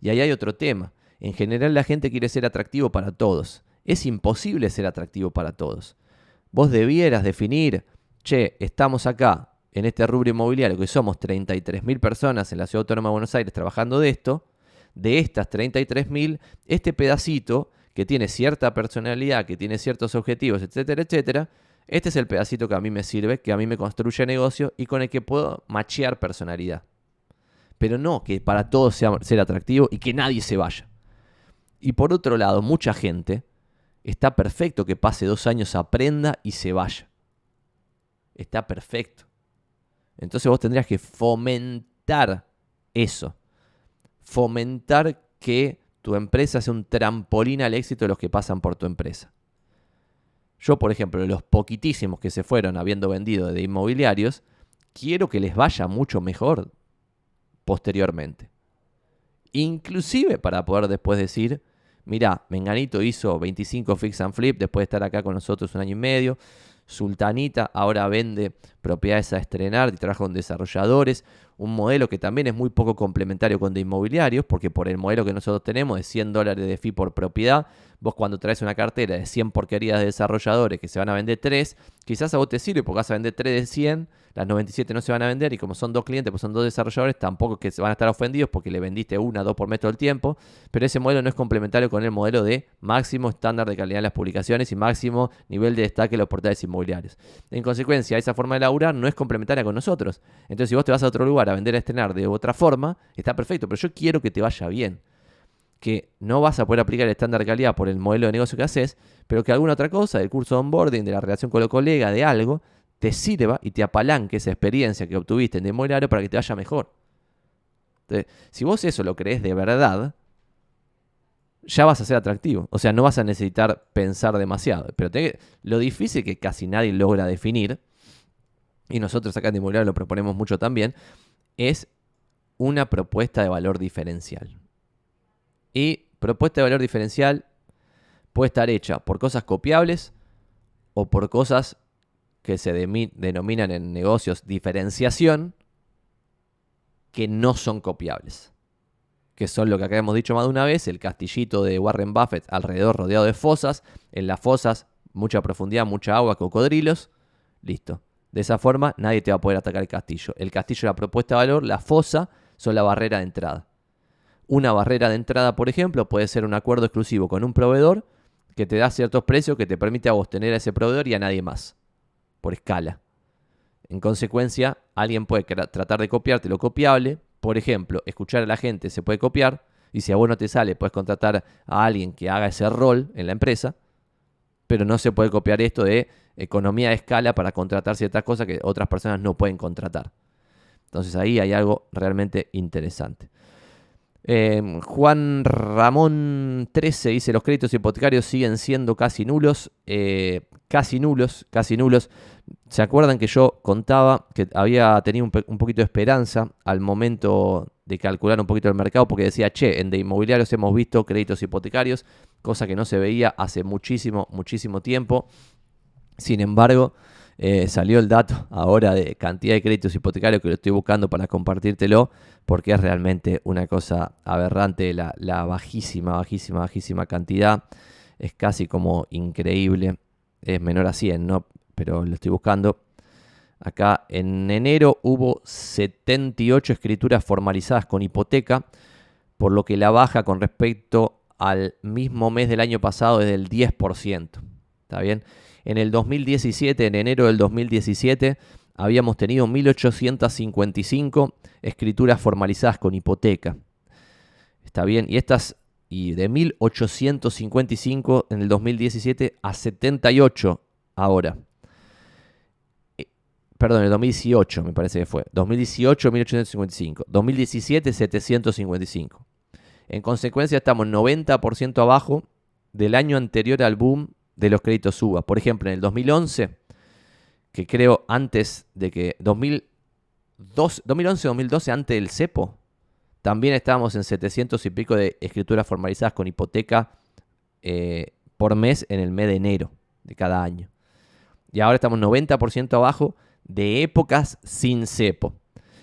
Y ahí hay otro tema. En general la gente quiere ser atractivo para todos. Es imposible ser atractivo para todos. Vos debieras definir, che, estamos acá en este rubro inmobiliario, que somos 33.000 personas en la Ciudad Autónoma de Buenos Aires trabajando de esto, de estas 33.000, este pedacito que tiene cierta personalidad, que tiene ciertos objetivos, etcétera, etcétera, este es el pedacito que a mí me sirve, que a mí me construye negocio y con el que puedo machear personalidad. Pero no que para todos sea ser atractivo y que nadie se vaya. Y por otro lado, mucha gente está perfecto que pase dos años, aprenda y se vaya. Está perfecto. Entonces vos tendrías que fomentar eso. Fomentar que tu empresa sea un trampolín al éxito de los que pasan por tu empresa. Yo, por ejemplo, los poquitísimos que se fueron habiendo vendido de inmobiliarios, quiero que les vaya mucho mejor posteriormente. Inclusive para poder después decir, mira, Menganito hizo 25 fix and flip después de estar acá con nosotros un año y medio. Sultanita ahora vende propiedades a estrenar y trabaja con desarrolladores un modelo que también es muy poco complementario con de inmobiliarios, porque por el modelo que nosotros tenemos de 100 dólares de fee por propiedad, vos cuando traes una cartera de 100 porquerías de desarrolladores que se van a vender 3, quizás a vos te sirve porque vas a vender 3 de 100, las 97 no se van a vender y como son dos clientes, pues son dos desarrolladores, tampoco que se van a estar ofendidos porque le vendiste una, dos por mes todo el tiempo, pero ese modelo no es complementario con el modelo de máximo estándar de calidad en las publicaciones y máximo nivel de destaque en los portales inmobiliarios. En consecuencia, esa forma de laburar no es complementaria con nosotros. Entonces, si vos te vas a otro lugar a vender a estrenar de otra forma, está perfecto, pero yo quiero que te vaya bien. Que no vas a poder aplicar el estándar de calidad por el modelo de negocio que haces, pero que alguna otra cosa, del curso de onboarding, de la relación con el colega, de algo, te sirva y te apalanque esa experiencia que obtuviste en Demorario para que te vaya mejor. Entonces, si vos eso lo crees de verdad, ya vas a ser atractivo. O sea, no vas a necesitar pensar demasiado. Pero lo difícil que casi nadie logra definir, y nosotros acá en Demorario lo proponemos mucho también, es una propuesta de valor diferencial. Y propuesta de valor diferencial puede estar hecha por cosas copiables o por cosas que se denominan en negocios diferenciación que no son copiables. Que son lo que acá hemos dicho más de una vez, el castillito de Warren Buffett alrededor rodeado de fosas, en las fosas mucha profundidad, mucha agua, cocodrilos, listo. De esa forma nadie te va a poder atacar el castillo. El castillo es la propuesta de valor, la fosa son la barrera de entrada. Una barrera de entrada, por ejemplo, puede ser un acuerdo exclusivo con un proveedor que te da ciertos precios que te permite a vos tener a ese proveedor y a nadie más, por escala. En consecuencia, alguien puede tratar de copiarte lo copiable. Por ejemplo, escuchar a la gente se puede copiar. Y si a vos no te sale, puedes contratar a alguien que haga ese rol en la empresa. Pero no se puede copiar esto de economía de escala para contratar ciertas cosas que otras personas no pueden contratar. Entonces ahí hay algo realmente interesante. Em, Juan Ramón 13 dice, los créditos hipotecarios siguen siendo casi nulos. Eh, casi nulos, casi nulos. ¿Se acuerdan que yo contaba que había tenido un, poquito de esperanza al momento de calcular un poquito el mercado? Porque decía, che, en de inmobiliarios hemos visto créditos hipotecarios, cosa que no se veía hace muchísimo, muchísimo tiempo. Sin embargo, eh, salió el dato ahora de cantidad de créditos hipotecarios que lo estoy buscando para compartírtelo, porque es realmente una cosa aberrante la, bajísima, bajísima, bajísima cantidad. Es casi como increíble. Es menor a 100, ¿no? Pero lo estoy buscando. Acá en enero hubo 78 escrituras formalizadas con hipoteca, por lo que la baja con respecto al mismo mes del año pasado es del 10%. ¿Está bien? En el 2017, en enero del 2017, habíamos tenido 1855 escrituras formalizadas con hipoteca. Está bien, y estas y de 1855 en el 2017 a 78 ahora. Eh, perdón, en el 2018 me parece que fue. 2018 1855, 2017 755. En consecuencia estamos 90% abajo del año anterior al boom de los créditos suba. Por ejemplo, en el 2011, que creo antes de que 2011-2012, antes del CEPO, también estábamos en 700 y pico de escrituras formalizadas con hipoteca eh, por mes en el mes de enero de cada año. Y ahora estamos 90% abajo de épocas sin cepo.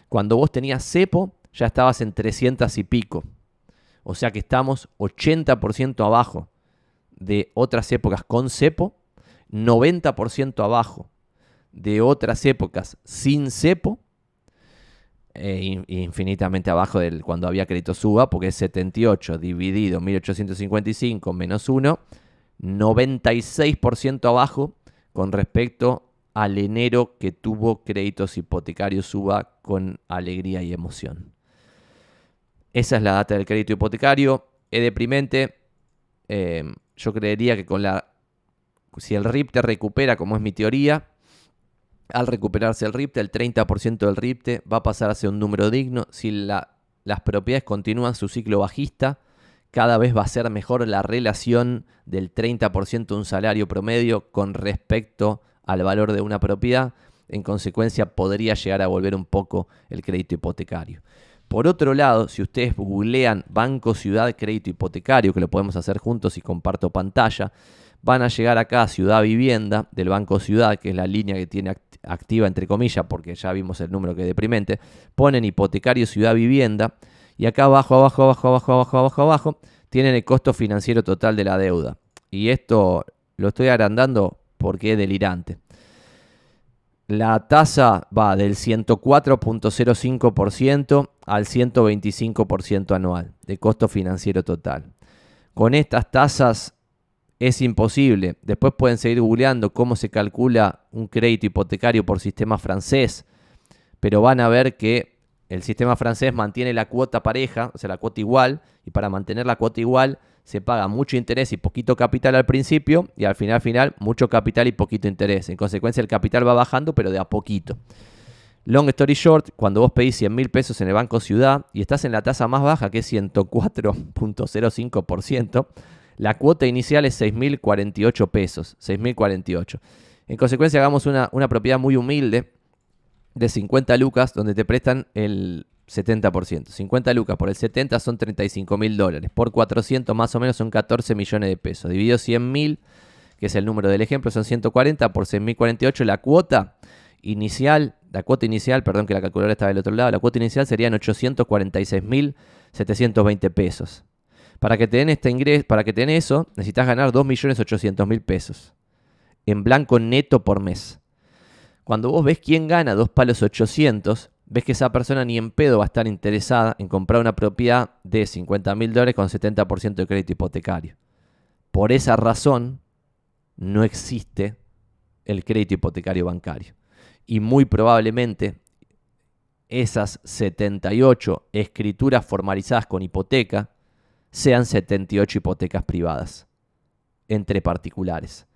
Cuando vos tenías cepo, ya estabas en 300 y pico. O sea que estamos 80% abajo de otras épocas con cepo, 90% abajo de otras épocas sin cepo, e infinitamente abajo del cuando había crédito suba, porque es 78 dividido 1855 menos 1, 96% abajo con respecto al enero que tuvo créditos hipotecarios suba con alegría y emoción. Esa es la data del crédito hipotecario. Es deprimente. Eh, yo creería que con la. Si el RIPTE recupera, como es mi teoría, al recuperarse el RIPTE, el 30% del RIPTE va a pasar a ser un número digno. Si las propiedades continúan su ciclo bajista, cada vez va a ser mejor la relación del 30% de un salario promedio con respecto al valor de una propiedad. En consecuencia, podría llegar a volver un poco el crédito hipotecario. Por otro lado, si ustedes googlean Banco Ciudad Crédito Hipotecario, que lo podemos hacer juntos y comparto pantalla, van a llegar acá a Ciudad Vivienda del Banco Ciudad, que es la línea que tiene activa entre comillas, porque ya vimos el número que es deprimente. Ponen hipotecario Ciudad Vivienda y acá abajo, abajo, abajo, abajo, abajo, abajo, abajo, tienen el costo financiero total de la deuda. Y esto lo estoy agrandando porque es delirante. La tasa va del 104.05% al 125% anual de costo financiero total. Con estas tasas es imposible. Después pueden seguir googleando cómo se calcula un crédito hipotecario por sistema francés, pero van a ver que el sistema francés mantiene la cuota pareja, o sea, la cuota igual, y para mantener la cuota igual se paga mucho interés y poquito capital al principio y al final final mucho capital y poquito interés. En consecuencia el capital va bajando pero de a poquito. Long story short, cuando vos pedís 100 mil pesos en el Banco Ciudad y estás en la tasa más baja que es 104.05%, la cuota inicial es 6.048 pesos. 6.048. En consecuencia hagamos una, una propiedad muy humilde de 50 lucas donde te prestan el 70%. 50 lucas por el 70 son 35 mil dólares. Por 400 más o menos son 14 millones de pesos. Dividido 100 mil, que es el número del ejemplo, son 140 por 6.048. La cuota inicial, la cuota inicial, perdón que la calculadora estaba del otro lado, la cuota inicial serían 846.720 pesos. Para que te este ingreso, para que den eso, necesitas ganar 2.800.000 pesos. En blanco neto por mes. Cuando vos ves quién gana dos palos 800, ves que esa persona ni en pedo va a estar interesada en comprar una propiedad de 50 mil dólares con 70% de crédito hipotecario. Por esa razón, no existe el crédito hipotecario bancario. Y muy probablemente esas 78 escrituras formalizadas con hipoteca sean 78 hipotecas privadas entre particulares,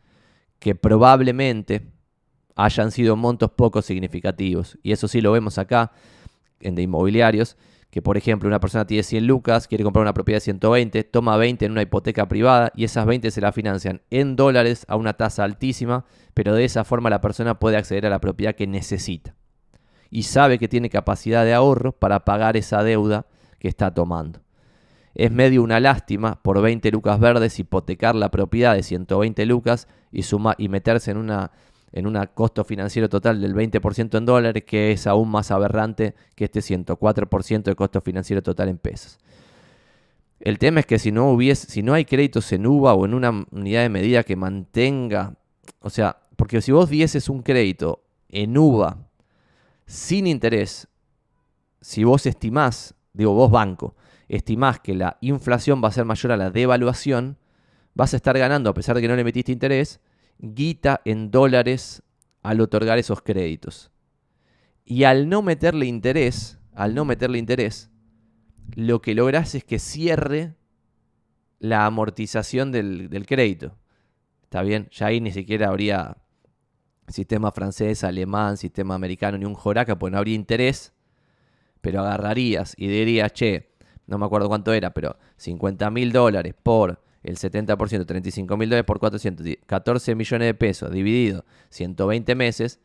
que probablemente hayan sido montos poco significativos. Y eso sí lo vemos acá en de inmobiliarios, que por ejemplo una persona tiene 100 lucas, quiere comprar una propiedad de 120, toma 20 en una hipoteca privada y esas 20 se la financian en dólares a una tasa altísima, pero de esa forma la persona puede acceder a la propiedad que necesita. Y sabe que tiene capacidad de ahorro para pagar esa deuda que está tomando. Es medio una lástima por 20 lucas verdes hipotecar la propiedad de 120 lucas y, suma, y meterse en una en un costo financiero total del 20% en dólares, que es aún más aberrante que este 104% de costo financiero total en pesos. El tema es que si no hubiese, si no hay créditos en UVA o en una unidad de medida que mantenga, o sea, porque si vos dieses un crédito en UVA sin interés, si vos estimás, digo vos banco, estimás que la inflación va a ser mayor a la devaluación, vas a estar ganando, a pesar de que no le metiste interés, guita en dólares al otorgar esos créditos. Y al no meterle interés, al no meterle interés, lo que logras es que cierre la amortización del, crédito. ¿Está bien? Ya ahí ni siquiera habría sistema francés, alemán, sistema americano, ni un joraca, pues no habría interés, pero agarrarías y dirías, che, no me acuerdo cuánto era, pero 50 mil dólares por el 70%, 35 mil dólares por 400, 14 millones de pesos dividido 120 meses,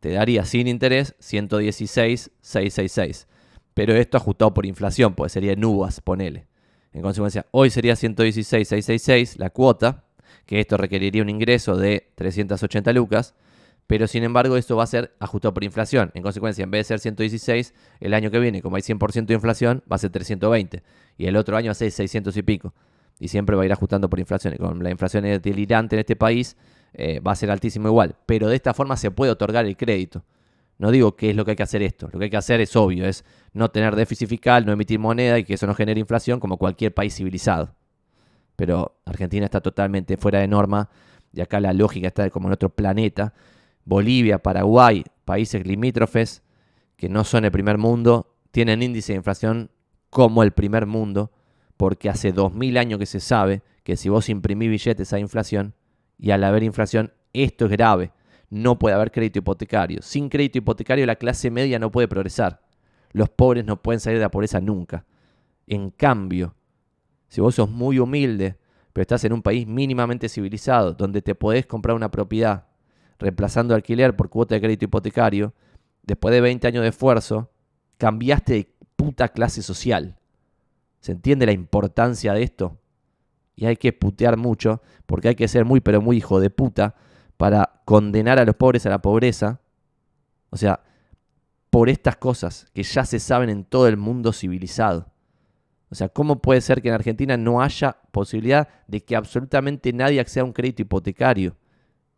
te daría sin interés 116,666. Pero esto ajustado por inflación, pues sería en uvas, ponele. En consecuencia, hoy sería 116,666 la cuota, que esto requeriría un ingreso de 380 lucas, pero sin embargo esto va a ser ajustado por inflación. En consecuencia, en vez de ser 116, el año que viene, como hay 100% de inflación, va a ser 320. Y el otro año va a ser 600 y pico y siempre va a ir ajustando por inflación. Y con la inflación delirante en este país, eh, va a ser altísimo igual. Pero de esta forma se puede otorgar el crédito. No digo qué es lo que hay que hacer esto. Lo que hay que hacer es obvio, es no tener déficit fiscal, no emitir moneda y que eso no genere inflación como cualquier país civilizado. Pero Argentina está totalmente fuera de norma y acá la lógica está como en otro planeta. Bolivia, Paraguay, países limítrofes que no son el primer mundo, tienen índice de inflación como el primer mundo porque hace 2000 años que se sabe que si vos imprimís billetes hay inflación y al haber inflación esto es grave. No puede haber crédito hipotecario. Sin crédito hipotecario la clase media no puede progresar. Los pobres no pueden salir de la pobreza nunca. En cambio, si vos sos muy humilde, pero estás en un país mínimamente civilizado, donde te podés comprar una propiedad reemplazando alquiler por cuota de crédito hipotecario, después de 20 años de esfuerzo, cambiaste de puta clase social. ¿Se entiende la importancia de esto? Y hay que putear mucho, porque hay que ser muy, pero muy hijo de puta para condenar a los pobres a la pobreza. O sea, por estas cosas que ya se saben en todo el mundo civilizado. O sea, ¿cómo puede ser que en Argentina no haya posibilidad de que absolutamente nadie acceda a un crédito hipotecario?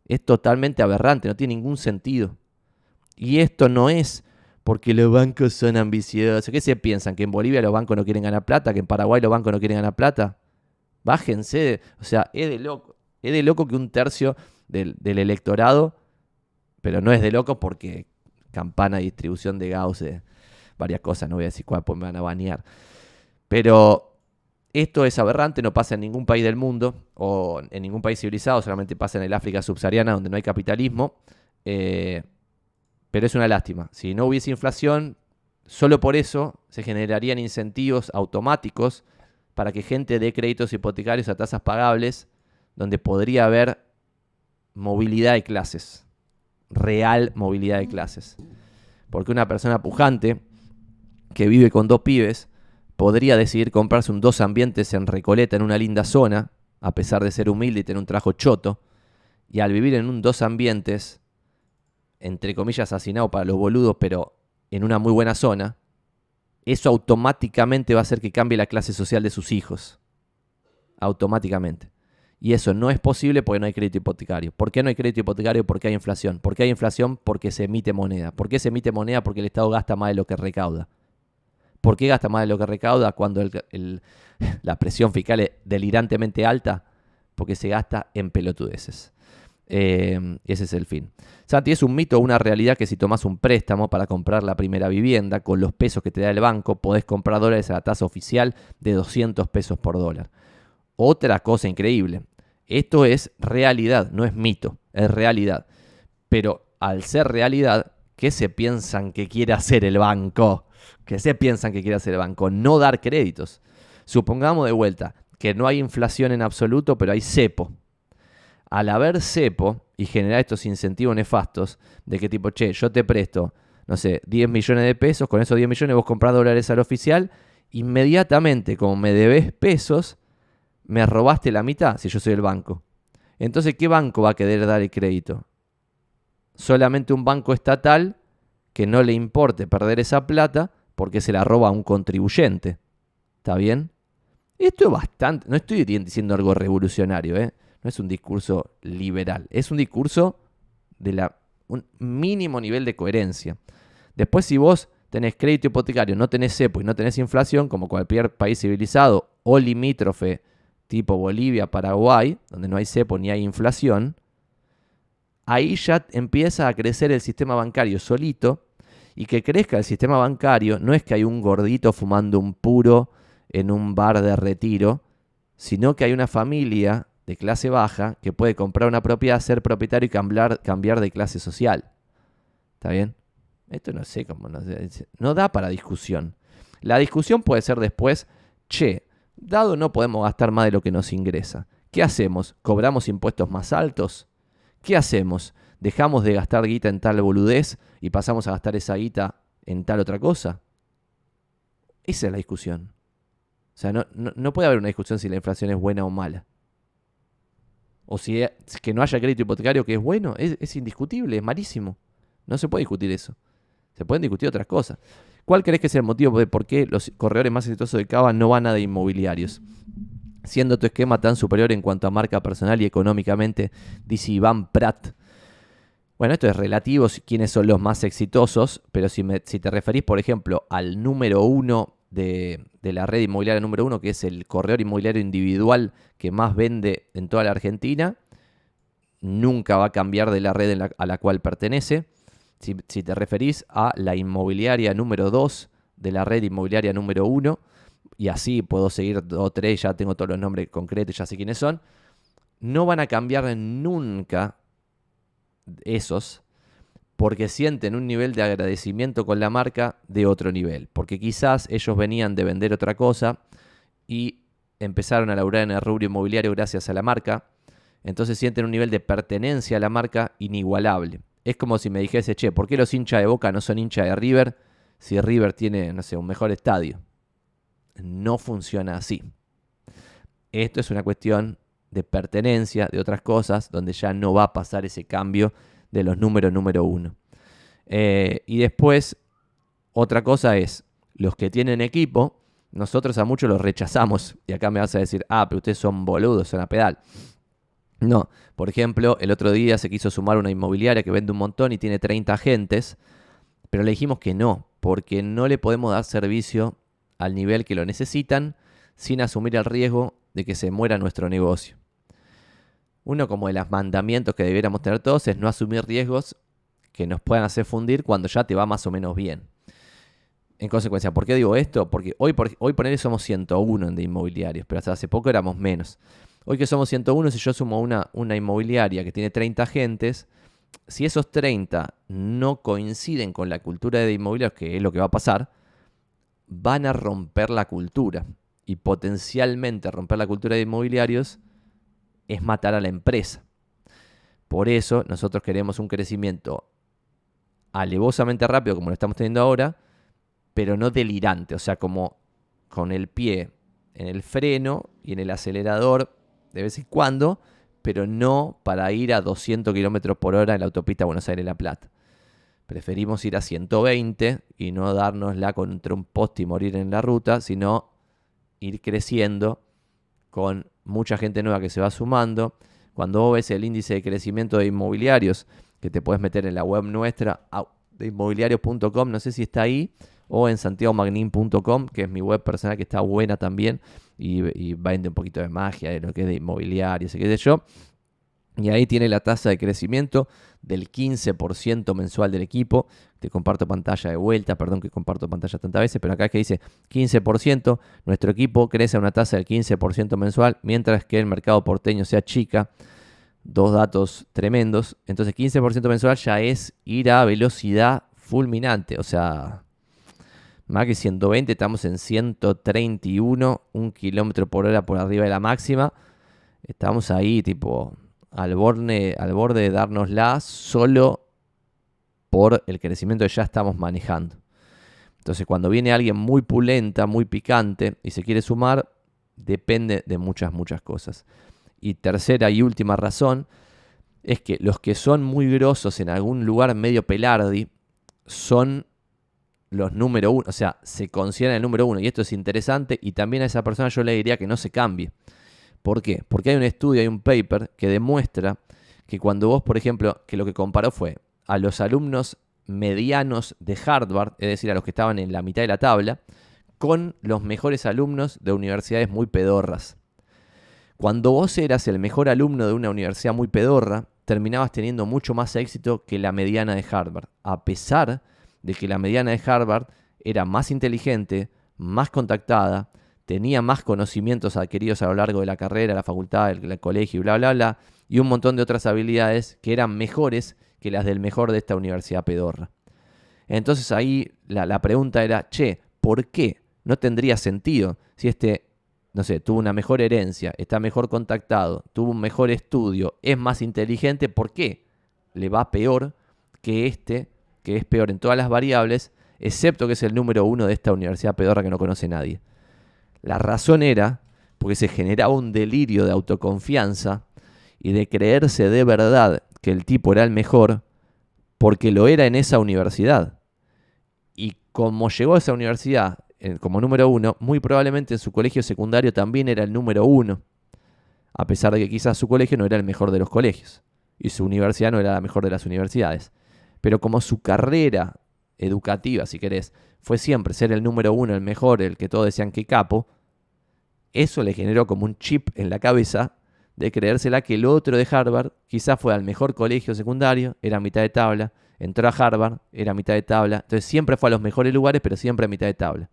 Es totalmente aberrante, no tiene ningún sentido. Y esto no es porque los bancos son ambiciosos. ¿Qué se piensan? ¿Que en Bolivia los bancos no quieren ganar plata? ¿Que en Paraguay los bancos no quieren ganar plata? Bájense. O sea, es de loco. Es de loco que un tercio del, electorado, pero no es de loco porque campana, distribución de Gauss, varias cosas, no voy a decir cuál, pues me van a banear. Pero esto es aberrante, no pasa en ningún país del mundo o en ningún país civilizado, solamente pasa en el África subsahariana donde no hay capitalismo. Eh, pero es una lástima. Si no hubiese inflación, solo por eso se generarían incentivos automáticos para que gente dé créditos hipotecarios a tasas pagables, donde podría haber movilidad de clases, real movilidad de clases. Porque una persona pujante que vive con dos pibes podría decidir comprarse un dos ambientes en Recoleta en una linda zona, a pesar de ser humilde y tener un trabajo choto, y al vivir en un dos ambientes, entre comillas, asesinado para los boludos, pero en una muy buena zona, eso automáticamente va a hacer que cambie la clase social de sus hijos. Automáticamente. Y eso no es posible porque no hay crédito hipotecario. ¿Por qué no hay crédito hipotecario? Porque hay inflación. ¿Por qué hay inflación? Porque se emite moneda. ¿Por qué se emite moneda? Porque el Estado gasta más de lo que recauda. ¿Por qué gasta más de lo que recauda cuando la presión fiscal es delirantemente alta? Porque se gasta en pelotudeces. Eh, ese es el fin. Santi, es un mito o una realidad que si tomas un préstamo para comprar la primera vivienda con los pesos que te da el banco, podés comprar dólares a la tasa oficial de 200 pesos por dólar. Otra cosa increíble. Esto es realidad, no es mito, es realidad. Pero al ser realidad, ¿qué se piensan que quiere hacer el banco? ¿Qué se piensan que quiere hacer el banco? No dar créditos. Supongamos de vuelta que no hay inflación en absoluto, pero hay cepo al haber cepo y generar estos incentivos nefastos de que tipo, che, yo te presto, no sé, 10 millones de pesos, con esos 10 millones vos comprás dólares al oficial, inmediatamente como me debes pesos, me robaste la mitad si yo soy el banco. Entonces, ¿qué banco va a querer dar el crédito? Solamente un banco estatal que no le importe perder esa plata porque se la roba a un contribuyente. ¿Está bien? Esto es bastante, no estoy diciendo algo revolucionario, ¿eh? no es un discurso liberal, es un discurso de la, un mínimo nivel de coherencia. Después, si vos tenés crédito hipotecario, no tenés cepo y no tenés inflación, como cualquier país civilizado o limítrofe tipo Bolivia, Paraguay, donde no hay cepo ni hay inflación, ahí ya empieza a crecer el sistema bancario solito y que crezca el sistema bancario no es que hay un gordito fumando un puro en un bar de retiro, sino que hay una familia de clase baja que puede comprar una propiedad, ser propietario y cambiar, de clase social. ¿Está bien? Esto no sé cómo, no, no da para discusión. La discusión puede ser después, che, dado no podemos gastar más de lo que nos ingresa. ¿Qué hacemos? ¿Cobramos impuestos más altos? ¿Qué hacemos? ¿Dejamos de gastar guita en tal boludez y pasamos a gastar esa guita en tal otra cosa? Esa es la discusión. O sea, no, no puede haber una discusión si la inflación es buena o mala o si es, que no haya crédito hipotecario que es bueno, es, indiscutible, es malísimo. No se puede discutir eso. Se pueden discutir otras cosas. ¿Cuál crees que es el motivo de por qué los corredores más exitosos de Cava no van a de inmobiliarios? Siendo tu esquema tan superior en cuanto a marca personal y económicamente, dice Iván Pratt. Bueno, esto es relativo, quiénes son los más exitosos, pero si, te referís, por ejemplo, al número uno de, la red inmobiliaria número uno, que es el corredor inmobiliario individual que más vende en toda la Argentina. Nunca va a cambiar de la red a la cual pertenece. Si, te referís a la inmobiliaria número 2 de la red inmobiliaria número 1, y así puedo seguir dos o tres, ya tengo todos los nombres concretos, ya sé quiénes son, no van a cambiar nunca esos porque sienten un nivel de agradecimiento con la marca de otro nivel, porque quizás ellos venían de vender otra cosa y empezaron a laburar en el rubro inmobiliario gracias a la marca, entonces sienten un nivel de pertenencia a la marca inigualable. Es como si me dijese, che, ¿por qué los hinchas de Boca no son hinchas de River si River tiene, no sé, un mejor estadio? No funciona así. Esto es una cuestión de pertenencia, de otras cosas, donde ya no va a pasar ese cambio de los números número uno. Eh, y después, otra cosa es, los que tienen equipo, nosotros a muchos los rechazamos. Y acá me vas a decir, ah, pero ustedes son boludos, son a pedal. No, por ejemplo, el otro día se quiso sumar una inmobiliaria que vende un montón y tiene 30 agentes, pero le dijimos que no, porque no le podemos dar servicio al nivel que lo necesitan sin asumir el riesgo de que se muera nuestro negocio. Uno como de los mandamientos que debiéramos tener todos es no asumir riesgos que nos puedan hacer fundir cuando ya te va más o menos bien. En consecuencia, ¿por qué digo esto? Porque hoy, por, hoy poner somos 101 de inmobiliarios, pero hasta hace poco éramos menos. Hoy que somos 101, si yo sumo una, una inmobiliaria que tiene 30 agentes, si esos 30 no coinciden con la cultura de inmobiliarios, que es lo que va a pasar, van a romper la cultura. Y potencialmente romper la cultura de inmobiliarios es matar a la empresa. Por eso nosotros queremos un crecimiento alevosamente rápido como lo estamos teniendo ahora, pero no delirante, o sea, como con el pie en el freno y en el acelerador de vez en cuando, pero no para ir a 200 kilómetros por hora en la autopista Buenos Aires-La Plata. Preferimos ir a 120 y no dárnosla contra un poste y morir en la ruta, sino ir creciendo con mucha gente nueva que se va sumando. Cuando vos ves el índice de crecimiento de inmobiliarios, que te puedes meter en la web nuestra de inmobiliarios.com, no sé si está ahí, o en santiagomagnin.com, que es mi web personal que está buena también y, vende un poquito de magia de lo que es de inmobiliarios y qué sé yo. Y ahí tiene la tasa de crecimiento del 15% mensual del equipo. Te comparto pantalla de vuelta, perdón que comparto pantalla tantas veces, pero acá es que dice 15%. Nuestro equipo crece a una tasa del 15% mensual, mientras que el mercado porteño se achica. Dos datos tremendos. Entonces 15% mensual ya es ir a velocidad fulminante. O sea, más que 120, estamos en 131, un kilómetro por hora por arriba de la máxima. Estamos ahí, tipo, al borde, al borde de dárnosla solo por el crecimiento que ya estamos manejando. Entonces, cuando viene alguien muy pulenta, muy picante y se quiere sumar, depende de muchas, muchas cosas. Y tercera y última razón es que los que son muy grosos en algún lugar medio pelardi son los número uno, o sea, se considera el número uno. Y esto es interesante y también a esa persona yo le diría que no se cambie. ¿Por qué? Porque hay un estudio, hay un paper que demuestra que cuando vos, por ejemplo, que lo que comparó fue a los alumnos medianos de Harvard, es decir, a los que estaban en la mitad de la tabla, con los mejores alumnos de universidades muy pedorras. Cuando vos eras el mejor alumno de una universidad muy pedorra, terminabas teniendo mucho más éxito que la mediana de Harvard, a pesar de que la mediana de Harvard era más inteligente, más contactada, tenía más conocimientos adquiridos a lo largo de la carrera, la facultad, el, colegio y bla, bla, bla, y un montón de otras habilidades que eran mejores que las del mejor de esta universidad pedorra. Entonces ahí la, la pregunta era, che, ¿por qué? No tendría sentido si este, no sé, tuvo una mejor herencia, está mejor contactado, tuvo un mejor estudio, es más inteligente, ¿por qué le va peor que este, que es peor en todas las variables, excepto que es el número uno de esta universidad pedorra que no conoce nadie? La razón era porque se generaba un delirio de autoconfianza y de creerse de verdad que el tipo era el mejor porque lo era en esa universidad. Y como llegó a esa universidad como número uno, muy probablemente en su colegio secundario también era el número uno, a pesar de que quizás su colegio no era el mejor de los colegios y su universidad no era la mejor de las universidades. Pero como su carrera educativa, si querés, fue siempre ser el número uno, el mejor, el que todos decían que capo, eso le generó como un chip en la cabeza de creérsela que el otro de Harvard quizás fue al mejor colegio secundario, era mitad de tabla, entró a Harvard, era mitad de tabla, entonces siempre fue a los mejores lugares, pero siempre a mitad de tabla.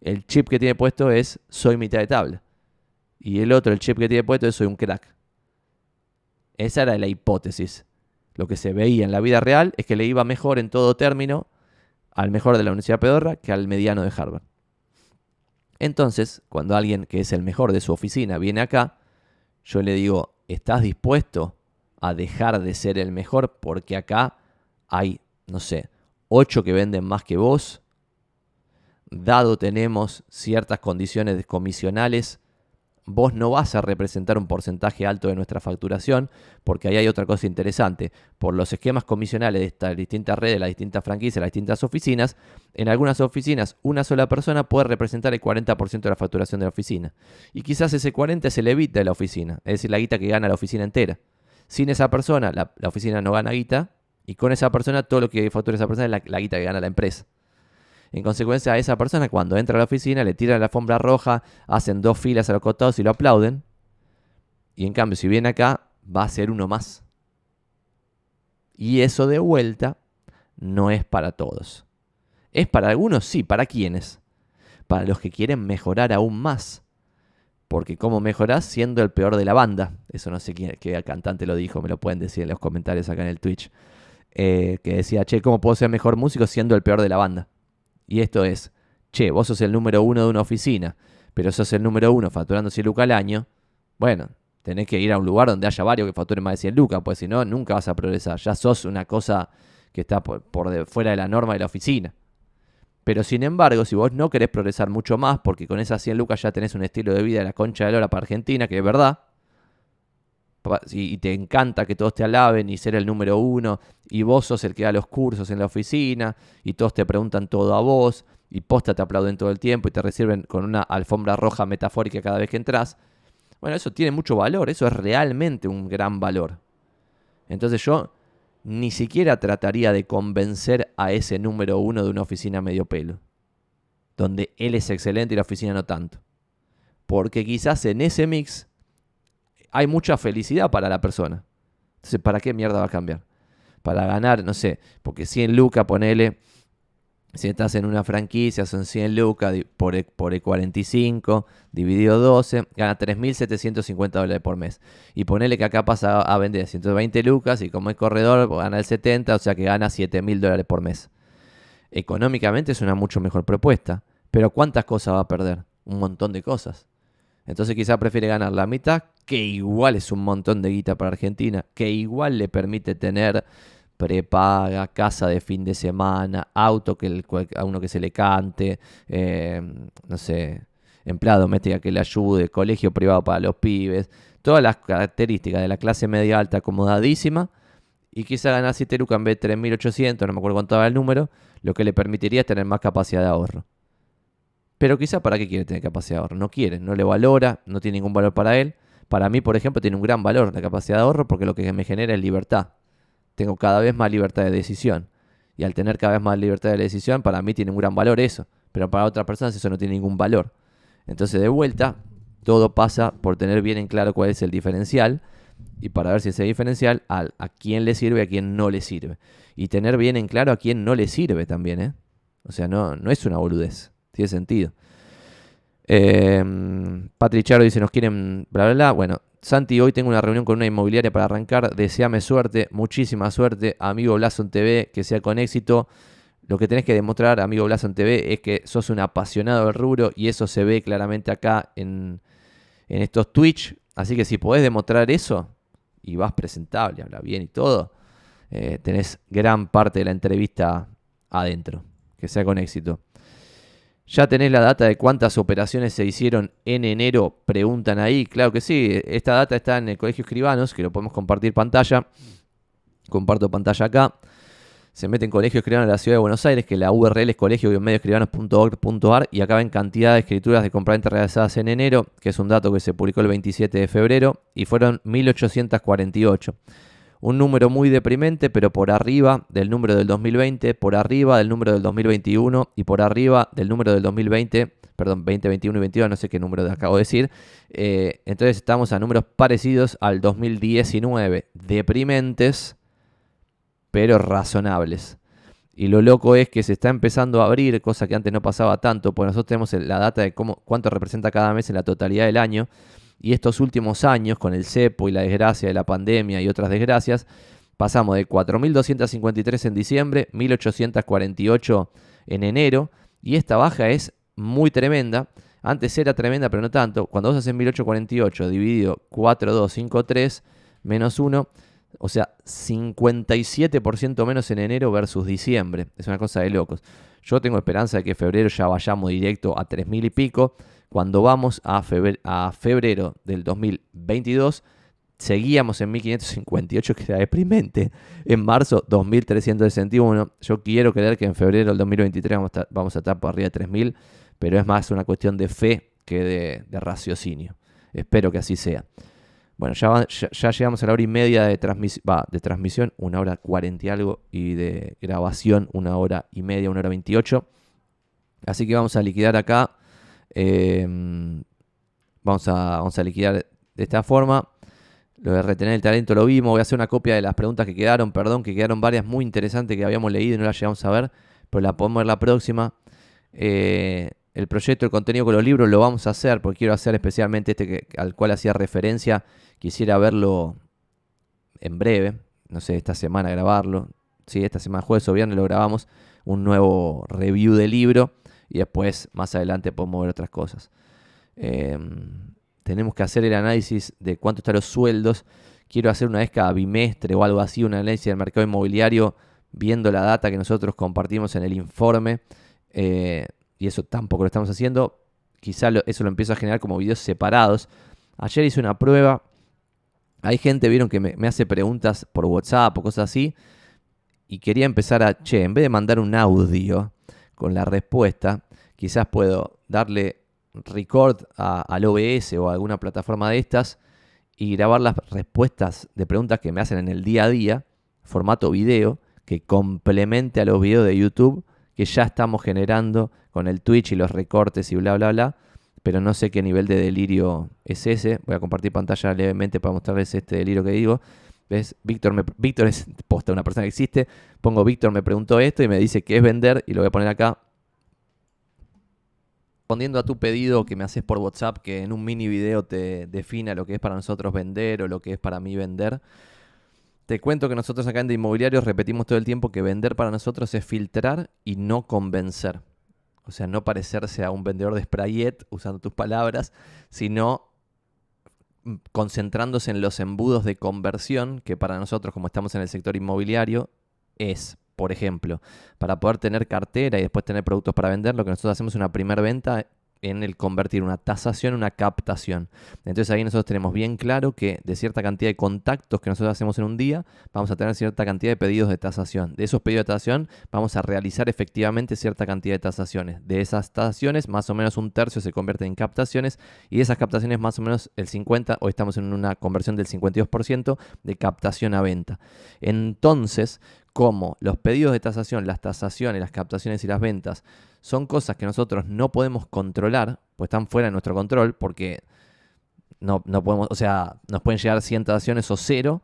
El chip que tiene puesto es soy mitad de tabla. Y el otro, el chip que tiene puesto es soy un crack. Esa era la hipótesis. Lo que se veía en la vida real es que le iba mejor en todo término al mejor de la Universidad Pedorra que al mediano de Harvard. Entonces, cuando alguien que es el mejor de su oficina viene acá, yo le digo, ¿estás dispuesto a dejar de ser el mejor? Porque acá hay, no sé, ocho que venden más que vos. Dado tenemos ciertas condiciones comisionales vos no vas a representar un porcentaje alto de nuestra facturación, porque ahí hay otra cosa interesante. Por los esquemas comisionales de estas distintas redes, las distintas franquicias, las distintas oficinas, en algunas oficinas una sola persona puede representar el 40% de la facturación de la oficina. Y quizás ese 40% se le evita de la oficina, es decir, la guita que gana la oficina entera. Sin esa persona, la, oficina no gana guita, y con esa persona, todo lo que factura esa persona es la, la guita que gana la empresa. En consecuencia, a esa persona cuando entra a la oficina le tiran la alfombra roja, hacen dos filas a los costados y lo aplauden. Y en cambio, si viene acá, va a ser uno más. Y eso de vuelta no es para todos. Es para algunos, sí, ¿para quiénes? Para los que quieren mejorar aún más. Porque ¿cómo mejorás siendo el peor de la banda? Eso no sé quién, qué cantante lo dijo, me lo pueden decir en los comentarios acá en el Twitch. Eh, que decía, che, ¿cómo puedo ser mejor músico siendo el peor de la banda? Y esto es, che, vos sos el número uno de una oficina, pero sos el número uno facturando 100 lucas al año. Bueno, tenés que ir a un lugar donde haya varios que facturen más de 100 lucas, pues si no, nunca vas a progresar. Ya sos una cosa que está por, fuera de la norma de la oficina. Pero sin embargo, si vos no querés progresar mucho más, porque con esas 100 lucas ya tenés un estilo de vida de la concha de lora para Argentina, que es verdad, y te encanta que todos te alaben y ser el número uno, y vos sos el que da los cursos en la oficina, y todos te preguntan todo a vos, y posta te aplauden todo el tiempo y te reciben con una alfombra roja metafórica cada vez que entras. Bueno, eso tiene mucho valor, eso es realmente un gran valor. Entonces yo ni siquiera trataría de convencer a ese número uno de una oficina medio pelo, donde él es excelente y la oficina no tanto. Porque quizás en ese mix hay mucha felicidad para la persona. Entonces, ¿para qué mierda va a cambiar? Para ganar, no sé, porque 100 lucas, ponele, si estás en una franquicia, son 100 lucas por, e, por el 45, dividido 12, gana 3.750 dólares por mes. Y ponele que acá pasa a vender 120 lucas y como es corredor, gana el 70, o sea que gana 7.000 dólares por mes. Económicamente es una mucho mejor propuesta. Pero ¿cuántas cosas va a perder? Un montón de cosas. Entonces quizá prefiere ganar la mitad, que igual es un montón de guita para Argentina, que igual le permite tener prepaga, casa de fin de semana, auto que a uno que se le cante, eh, no sé, empleado doméstica que le ayude, colegio privado para los pibes, todas las características de la clase media alta acomodadísima, y quizá ganar 7 lucas en vez de 3.800, no me acuerdo cuánto era el número, lo que le permitiría tener más capacidad de ahorro. Pero quizá para qué quiere tener capacidad de ahorro, no quiere, no le valora, no tiene ningún valor para él. Para mí, por ejemplo, tiene un gran valor la capacidad de ahorro porque lo que me genera es libertad tengo cada vez más libertad de decisión. Y al tener cada vez más libertad de decisión, para mí tiene un gran valor eso. Pero para otras personas eso no tiene ningún valor. Entonces, de vuelta, todo pasa por tener bien en claro cuál es el diferencial y para ver si ese diferencial a, a quién le sirve y a quién no le sirve. Y tener bien en claro a quién no le sirve también, ¿eh? O sea, no, no es una boludez. Tiene sentido. Eh, Charo dice, nos quieren, bla, bla, bla. Bueno, Santi, hoy tengo una reunión con una inmobiliaria para arrancar. Deseame suerte, muchísima suerte. Amigo Blason TV, que sea con éxito. Lo que tenés que demostrar, amigo Blason TV, es que sos un apasionado del rubro y eso se ve claramente acá en, estos Twitch. Así que si podés demostrar eso y vas presentable, habla bien y todo, eh, tenés gran parte de la entrevista adentro. Que sea con éxito. ¿Ya tenés la data de cuántas operaciones se hicieron en enero? Preguntan ahí. Claro que sí, esta data está en el Colegio Escribanos, que lo podemos compartir pantalla. Comparto pantalla acá. Se mete en Colegio Escribanos de la Ciudad de Buenos Aires, que la URL es colegio-medioescribanos.org.ar y acá ven cantidad de escrituras de compraventa realizadas en enero, que es un dato que se publicó el 27 de febrero, y fueron 1848 un número muy deprimente, pero por arriba del número del 2020, por arriba del número del 2021 y por arriba del número del 2020, perdón, 20, 21 y 22, no sé qué número acabo de decir. Eh, entonces estamos a números parecidos al 2019, deprimentes, pero razonables. Y lo loco es que se está empezando a abrir, cosa que antes no pasaba tanto, porque nosotros tenemos la data de cómo, cuánto representa cada mes en la totalidad del año. Y estos últimos años, con el cepo y la desgracia de la pandemia y otras desgracias, pasamos de 4.253 en diciembre, 1.848 en enero, y esta baja es muy tremenda. Antes era tremenda, pero no tanto. Cuando vos haces 1848 dividido 4253 menos 1, o sea, 57% menos en enero versus diciembre. Es una cosa de locos. Yo tengo esperanza de que febrero ya vayamos directo a 3.000 y pico. Cuando vamos a febrero, del 2022, seguíamos en 1558, que era deprimente. En marzo, 2361. Yo quiero creer que en febrero del 2023 vamos a estar, por arriba de 3000, pero es más una cuestión de fe que de, raciocinio. Espero que así sea. Bueno, ya, ya, llegamos a la hora y media de, de transmisión, una hora cuarenta y algo, y de grabación, una hora y media, una hora veintiocho. Así que vamos a liquidar acá Em, vamos, a, vamos a liquidar de esta forma. Lo de retener el talento lo vimos. Voy a hacer una copia de las preguntas que quedaron, perdón, que quedaron varias muy interesantes que habíamos leído y no las llegamos a ver, pero la podemos ver la próxima. Eh, el proyecto, el contenido con los libros lo vamos a hacer, porque quiero hacer especialmente este al cual hacía referencia. Quisiera verlo en breve, no sé, esta semana grabarlo. Sí, esta semana, jueves o viernes lo grabamos. Un nuevo review del libro y después más adelante podemos ver otras cosas. Em, tenemos que hacer el análisis de cuánto están los sueldos. Quiero hacer una vez cada bimestre o algo así, un análisis del mercado inmobiliario viendo la data que nosotros compartimos en el informe eh, y eso tampoco lo estamos haciendo. Quizá eso lo empiezo a generar como videos separados. Ayer hice una prueba. Hay gente, vieron, que me, me hace preguntas por WhatsApp o cosas así. Y quería empezar a, che, en vez de mandar un audio con la respuesta, quizás puedo darle record al OBS o a alguna plataforma de estas y grabar las respuestas de preguntas que me hacen en el día a día, formato video, que complemente a los videos de YouTube que ya estamos generando con el Twitch y los recortes y bla, bla, bla. Pero no sé qué nivel de delirio es ese. Voy a compartir pantalla levemente para mostrarles este delirio que digo. ¿Ves? Víctor, Víctor es una persona que existe. Pongo Víctor me preguntó esto y me dice que es vender y lo voy a poner acá respondiendo a tu pedido que me haces por WhatsApp, que en un mini video te defina lo que es para nosotros vender o lo que es para mí vender, te cuento que nosotros acá en de inmobiliarios repetimos todo el tiempo que vender para nosotros es filtrar y no convencer. O sea, no parecerse a un vendedor de sprayet, usando tus palabras, sino concentrándose en los embudos de conversión, que para nosotros, como estamos en el sector inmobiliario, es por ejemplo, para poder tener cartera y después tener productos para vender, lo que nosotros hacemos es una primera venta en el convertir una tasación en una captación. Entonces ahí nosotros tenemos bien claro que de cierta cantidad de contactos que nosotros hacemos en un día, vamos a tener cierta cantidad de pedidos de tasación. De esos pedidos de tasación vamos a realizar efectivamente cierta cantidad de tasaciones. De esas tasaciones, más o menos un tercio se convierte en captaciones y de esas captaciones más o menos el 50, o estamos en una conversión del 52% de captación a venta. Entonces, como los pedidos de tasación, las tasaciones, las captaciones y las ventas son cosas que nosotros no podemos controlar, pues están fuera de nuestro control, porque no, no podemos, o sea, nos pueden llegar 100 tasaciones o cero,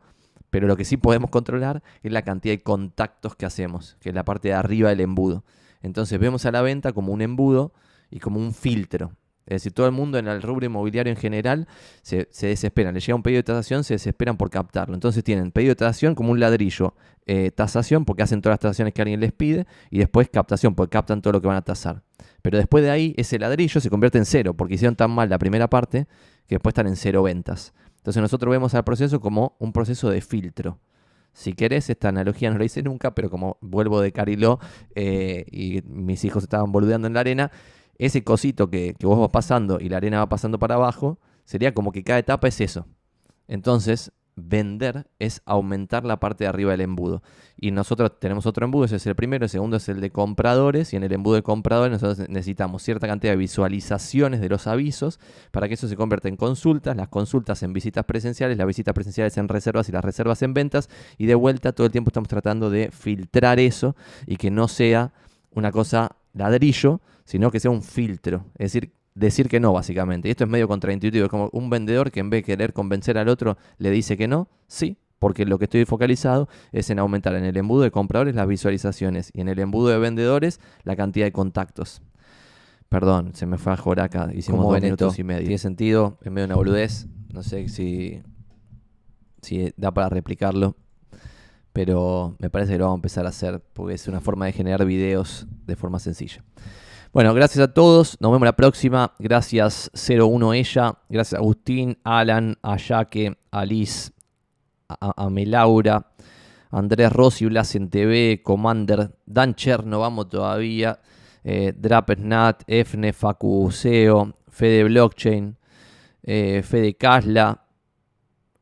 pero lo que sí podemos controlar es la cantidad de contactos que hacemos, que es la parte de arriba del embudo. Entonces vemos a la venta como un embudo y como un filtro. Es decir, todo el mundo en el rubro inmobiliario en general se, se desesperan. Le llega un pedido de tasación, se desesperan por captarlo. Entonces tienen pedido de tasación como un ladrillo, eh, tasación porque hacen todas las tasaciones que alguien les pide y después captación porque captan todo lo que van a tasar. Pero después de ahí ese ladrillo se convierte en cero porque hicieron tan mal la primera parte que después están en cero ventas. Entonces nosotros vemos al proceso como un proceso de filtro. Si querés, esta analogía no la hice nunca, pero como vuelvo de Cariló eh, y mis hijos estaban boludeando en la arena, ese cosito que, vos vas pasando y la arena va pasando para abajo, sería como que cada etapa es eso. Entonces, vender es aumentar la parte de arriba del embudo. Y nosotros tenemos otro embudo, ese es el primero, el segundo es el de compradores, y en el embudo de compradores nosotros necesitamos cierta cantidad de visualizaciones de los avisos para que eso se convierta en consultas, las consultas en visitas presenciales, las visitas presenciales en reservas y las reservas en ventas, y de vuelta todo el tiempo estamos tratando de filtrar eso y que no sea una cosa ladrillo, sino que sea un filtro. Es decir, decir que no, básicamente. Y esto es medio contraintuitivo. Es como un vendedor que en vez de querer convencer al otro, le dice que no. Sí, porque lo que estoy focalizado es en aumentar en el embudo de compradores las visualizaciones y en el embudo de vendedores la cantidad de contactos. Perdón, se me fue a Joraca, hicimos dos minutos y medio. Tiene sentido, en medio de una boludez. No sé si, si da para replicarlo pero me parece que lo vamos a empezar a hacer porque es una forma de generar videos de forma sencilla. Bueno, gracias a todos, nos vemos la próxima. Gracias 01 ella, gracias a Agustín, Alan, a Yaque, a a, Melaura, Andrés Rossi, Blas en TV, Commander, Dan Cherno, vamos todavía, eh, Drapesnat, Efne, Facuseo, Fede Blockchain, eh, Fede Casla,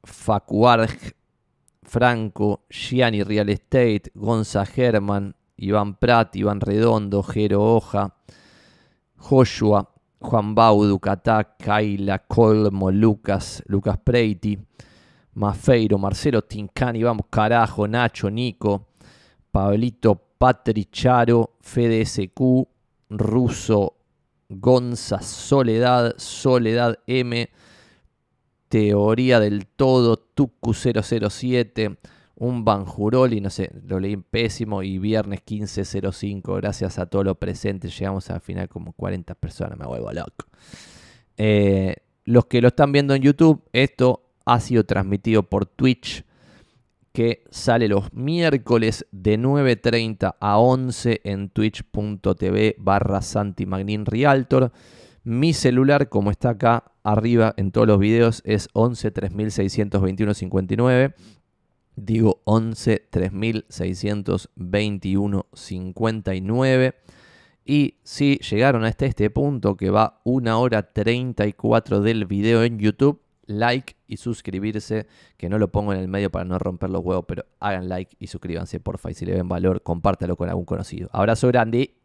Facuarg, Franco, Gianni Real Estate, Gonza German, Iván Prat, Iván Redondo, Jero Hoja, Joshua, Juan Baudu, Catá, Kaila, Colmo, Lucas, Lucas Preiti, Mafeiro, Marcelo Tincani, vamos carajo, Nacho, Nico, Pablito, Patricharo, Fede SQ, Russo, Gonza, Soledad, Soledad M, Teoría del Todo, Tucu 007, un Banjuroli, no sé, lo leí pésimo y viernes 15.05, gracias a todo lo presente, llegamos al final como 40 personas, me vuelvo loco. Eh, los que lo están viendo en YouTube, esto ha sido transmitido por Twitch, que sale los miércoles de 9.30 a 11 en twitch.tv barra Santi Magnin Realtor. Mi celular, como está acá arriba en todos los videos, es 11 3621 59. Digo 11 3621 59. Y si llegaron hasta este punto que va una hora 34 del video en YouTube, like y suscribirse, que no lo pongo en el medio para no romper los huevos, pero hagan like y suscríbanse, porfa, y si le ven valor, compártalo con algún conocido. Abrazo grande.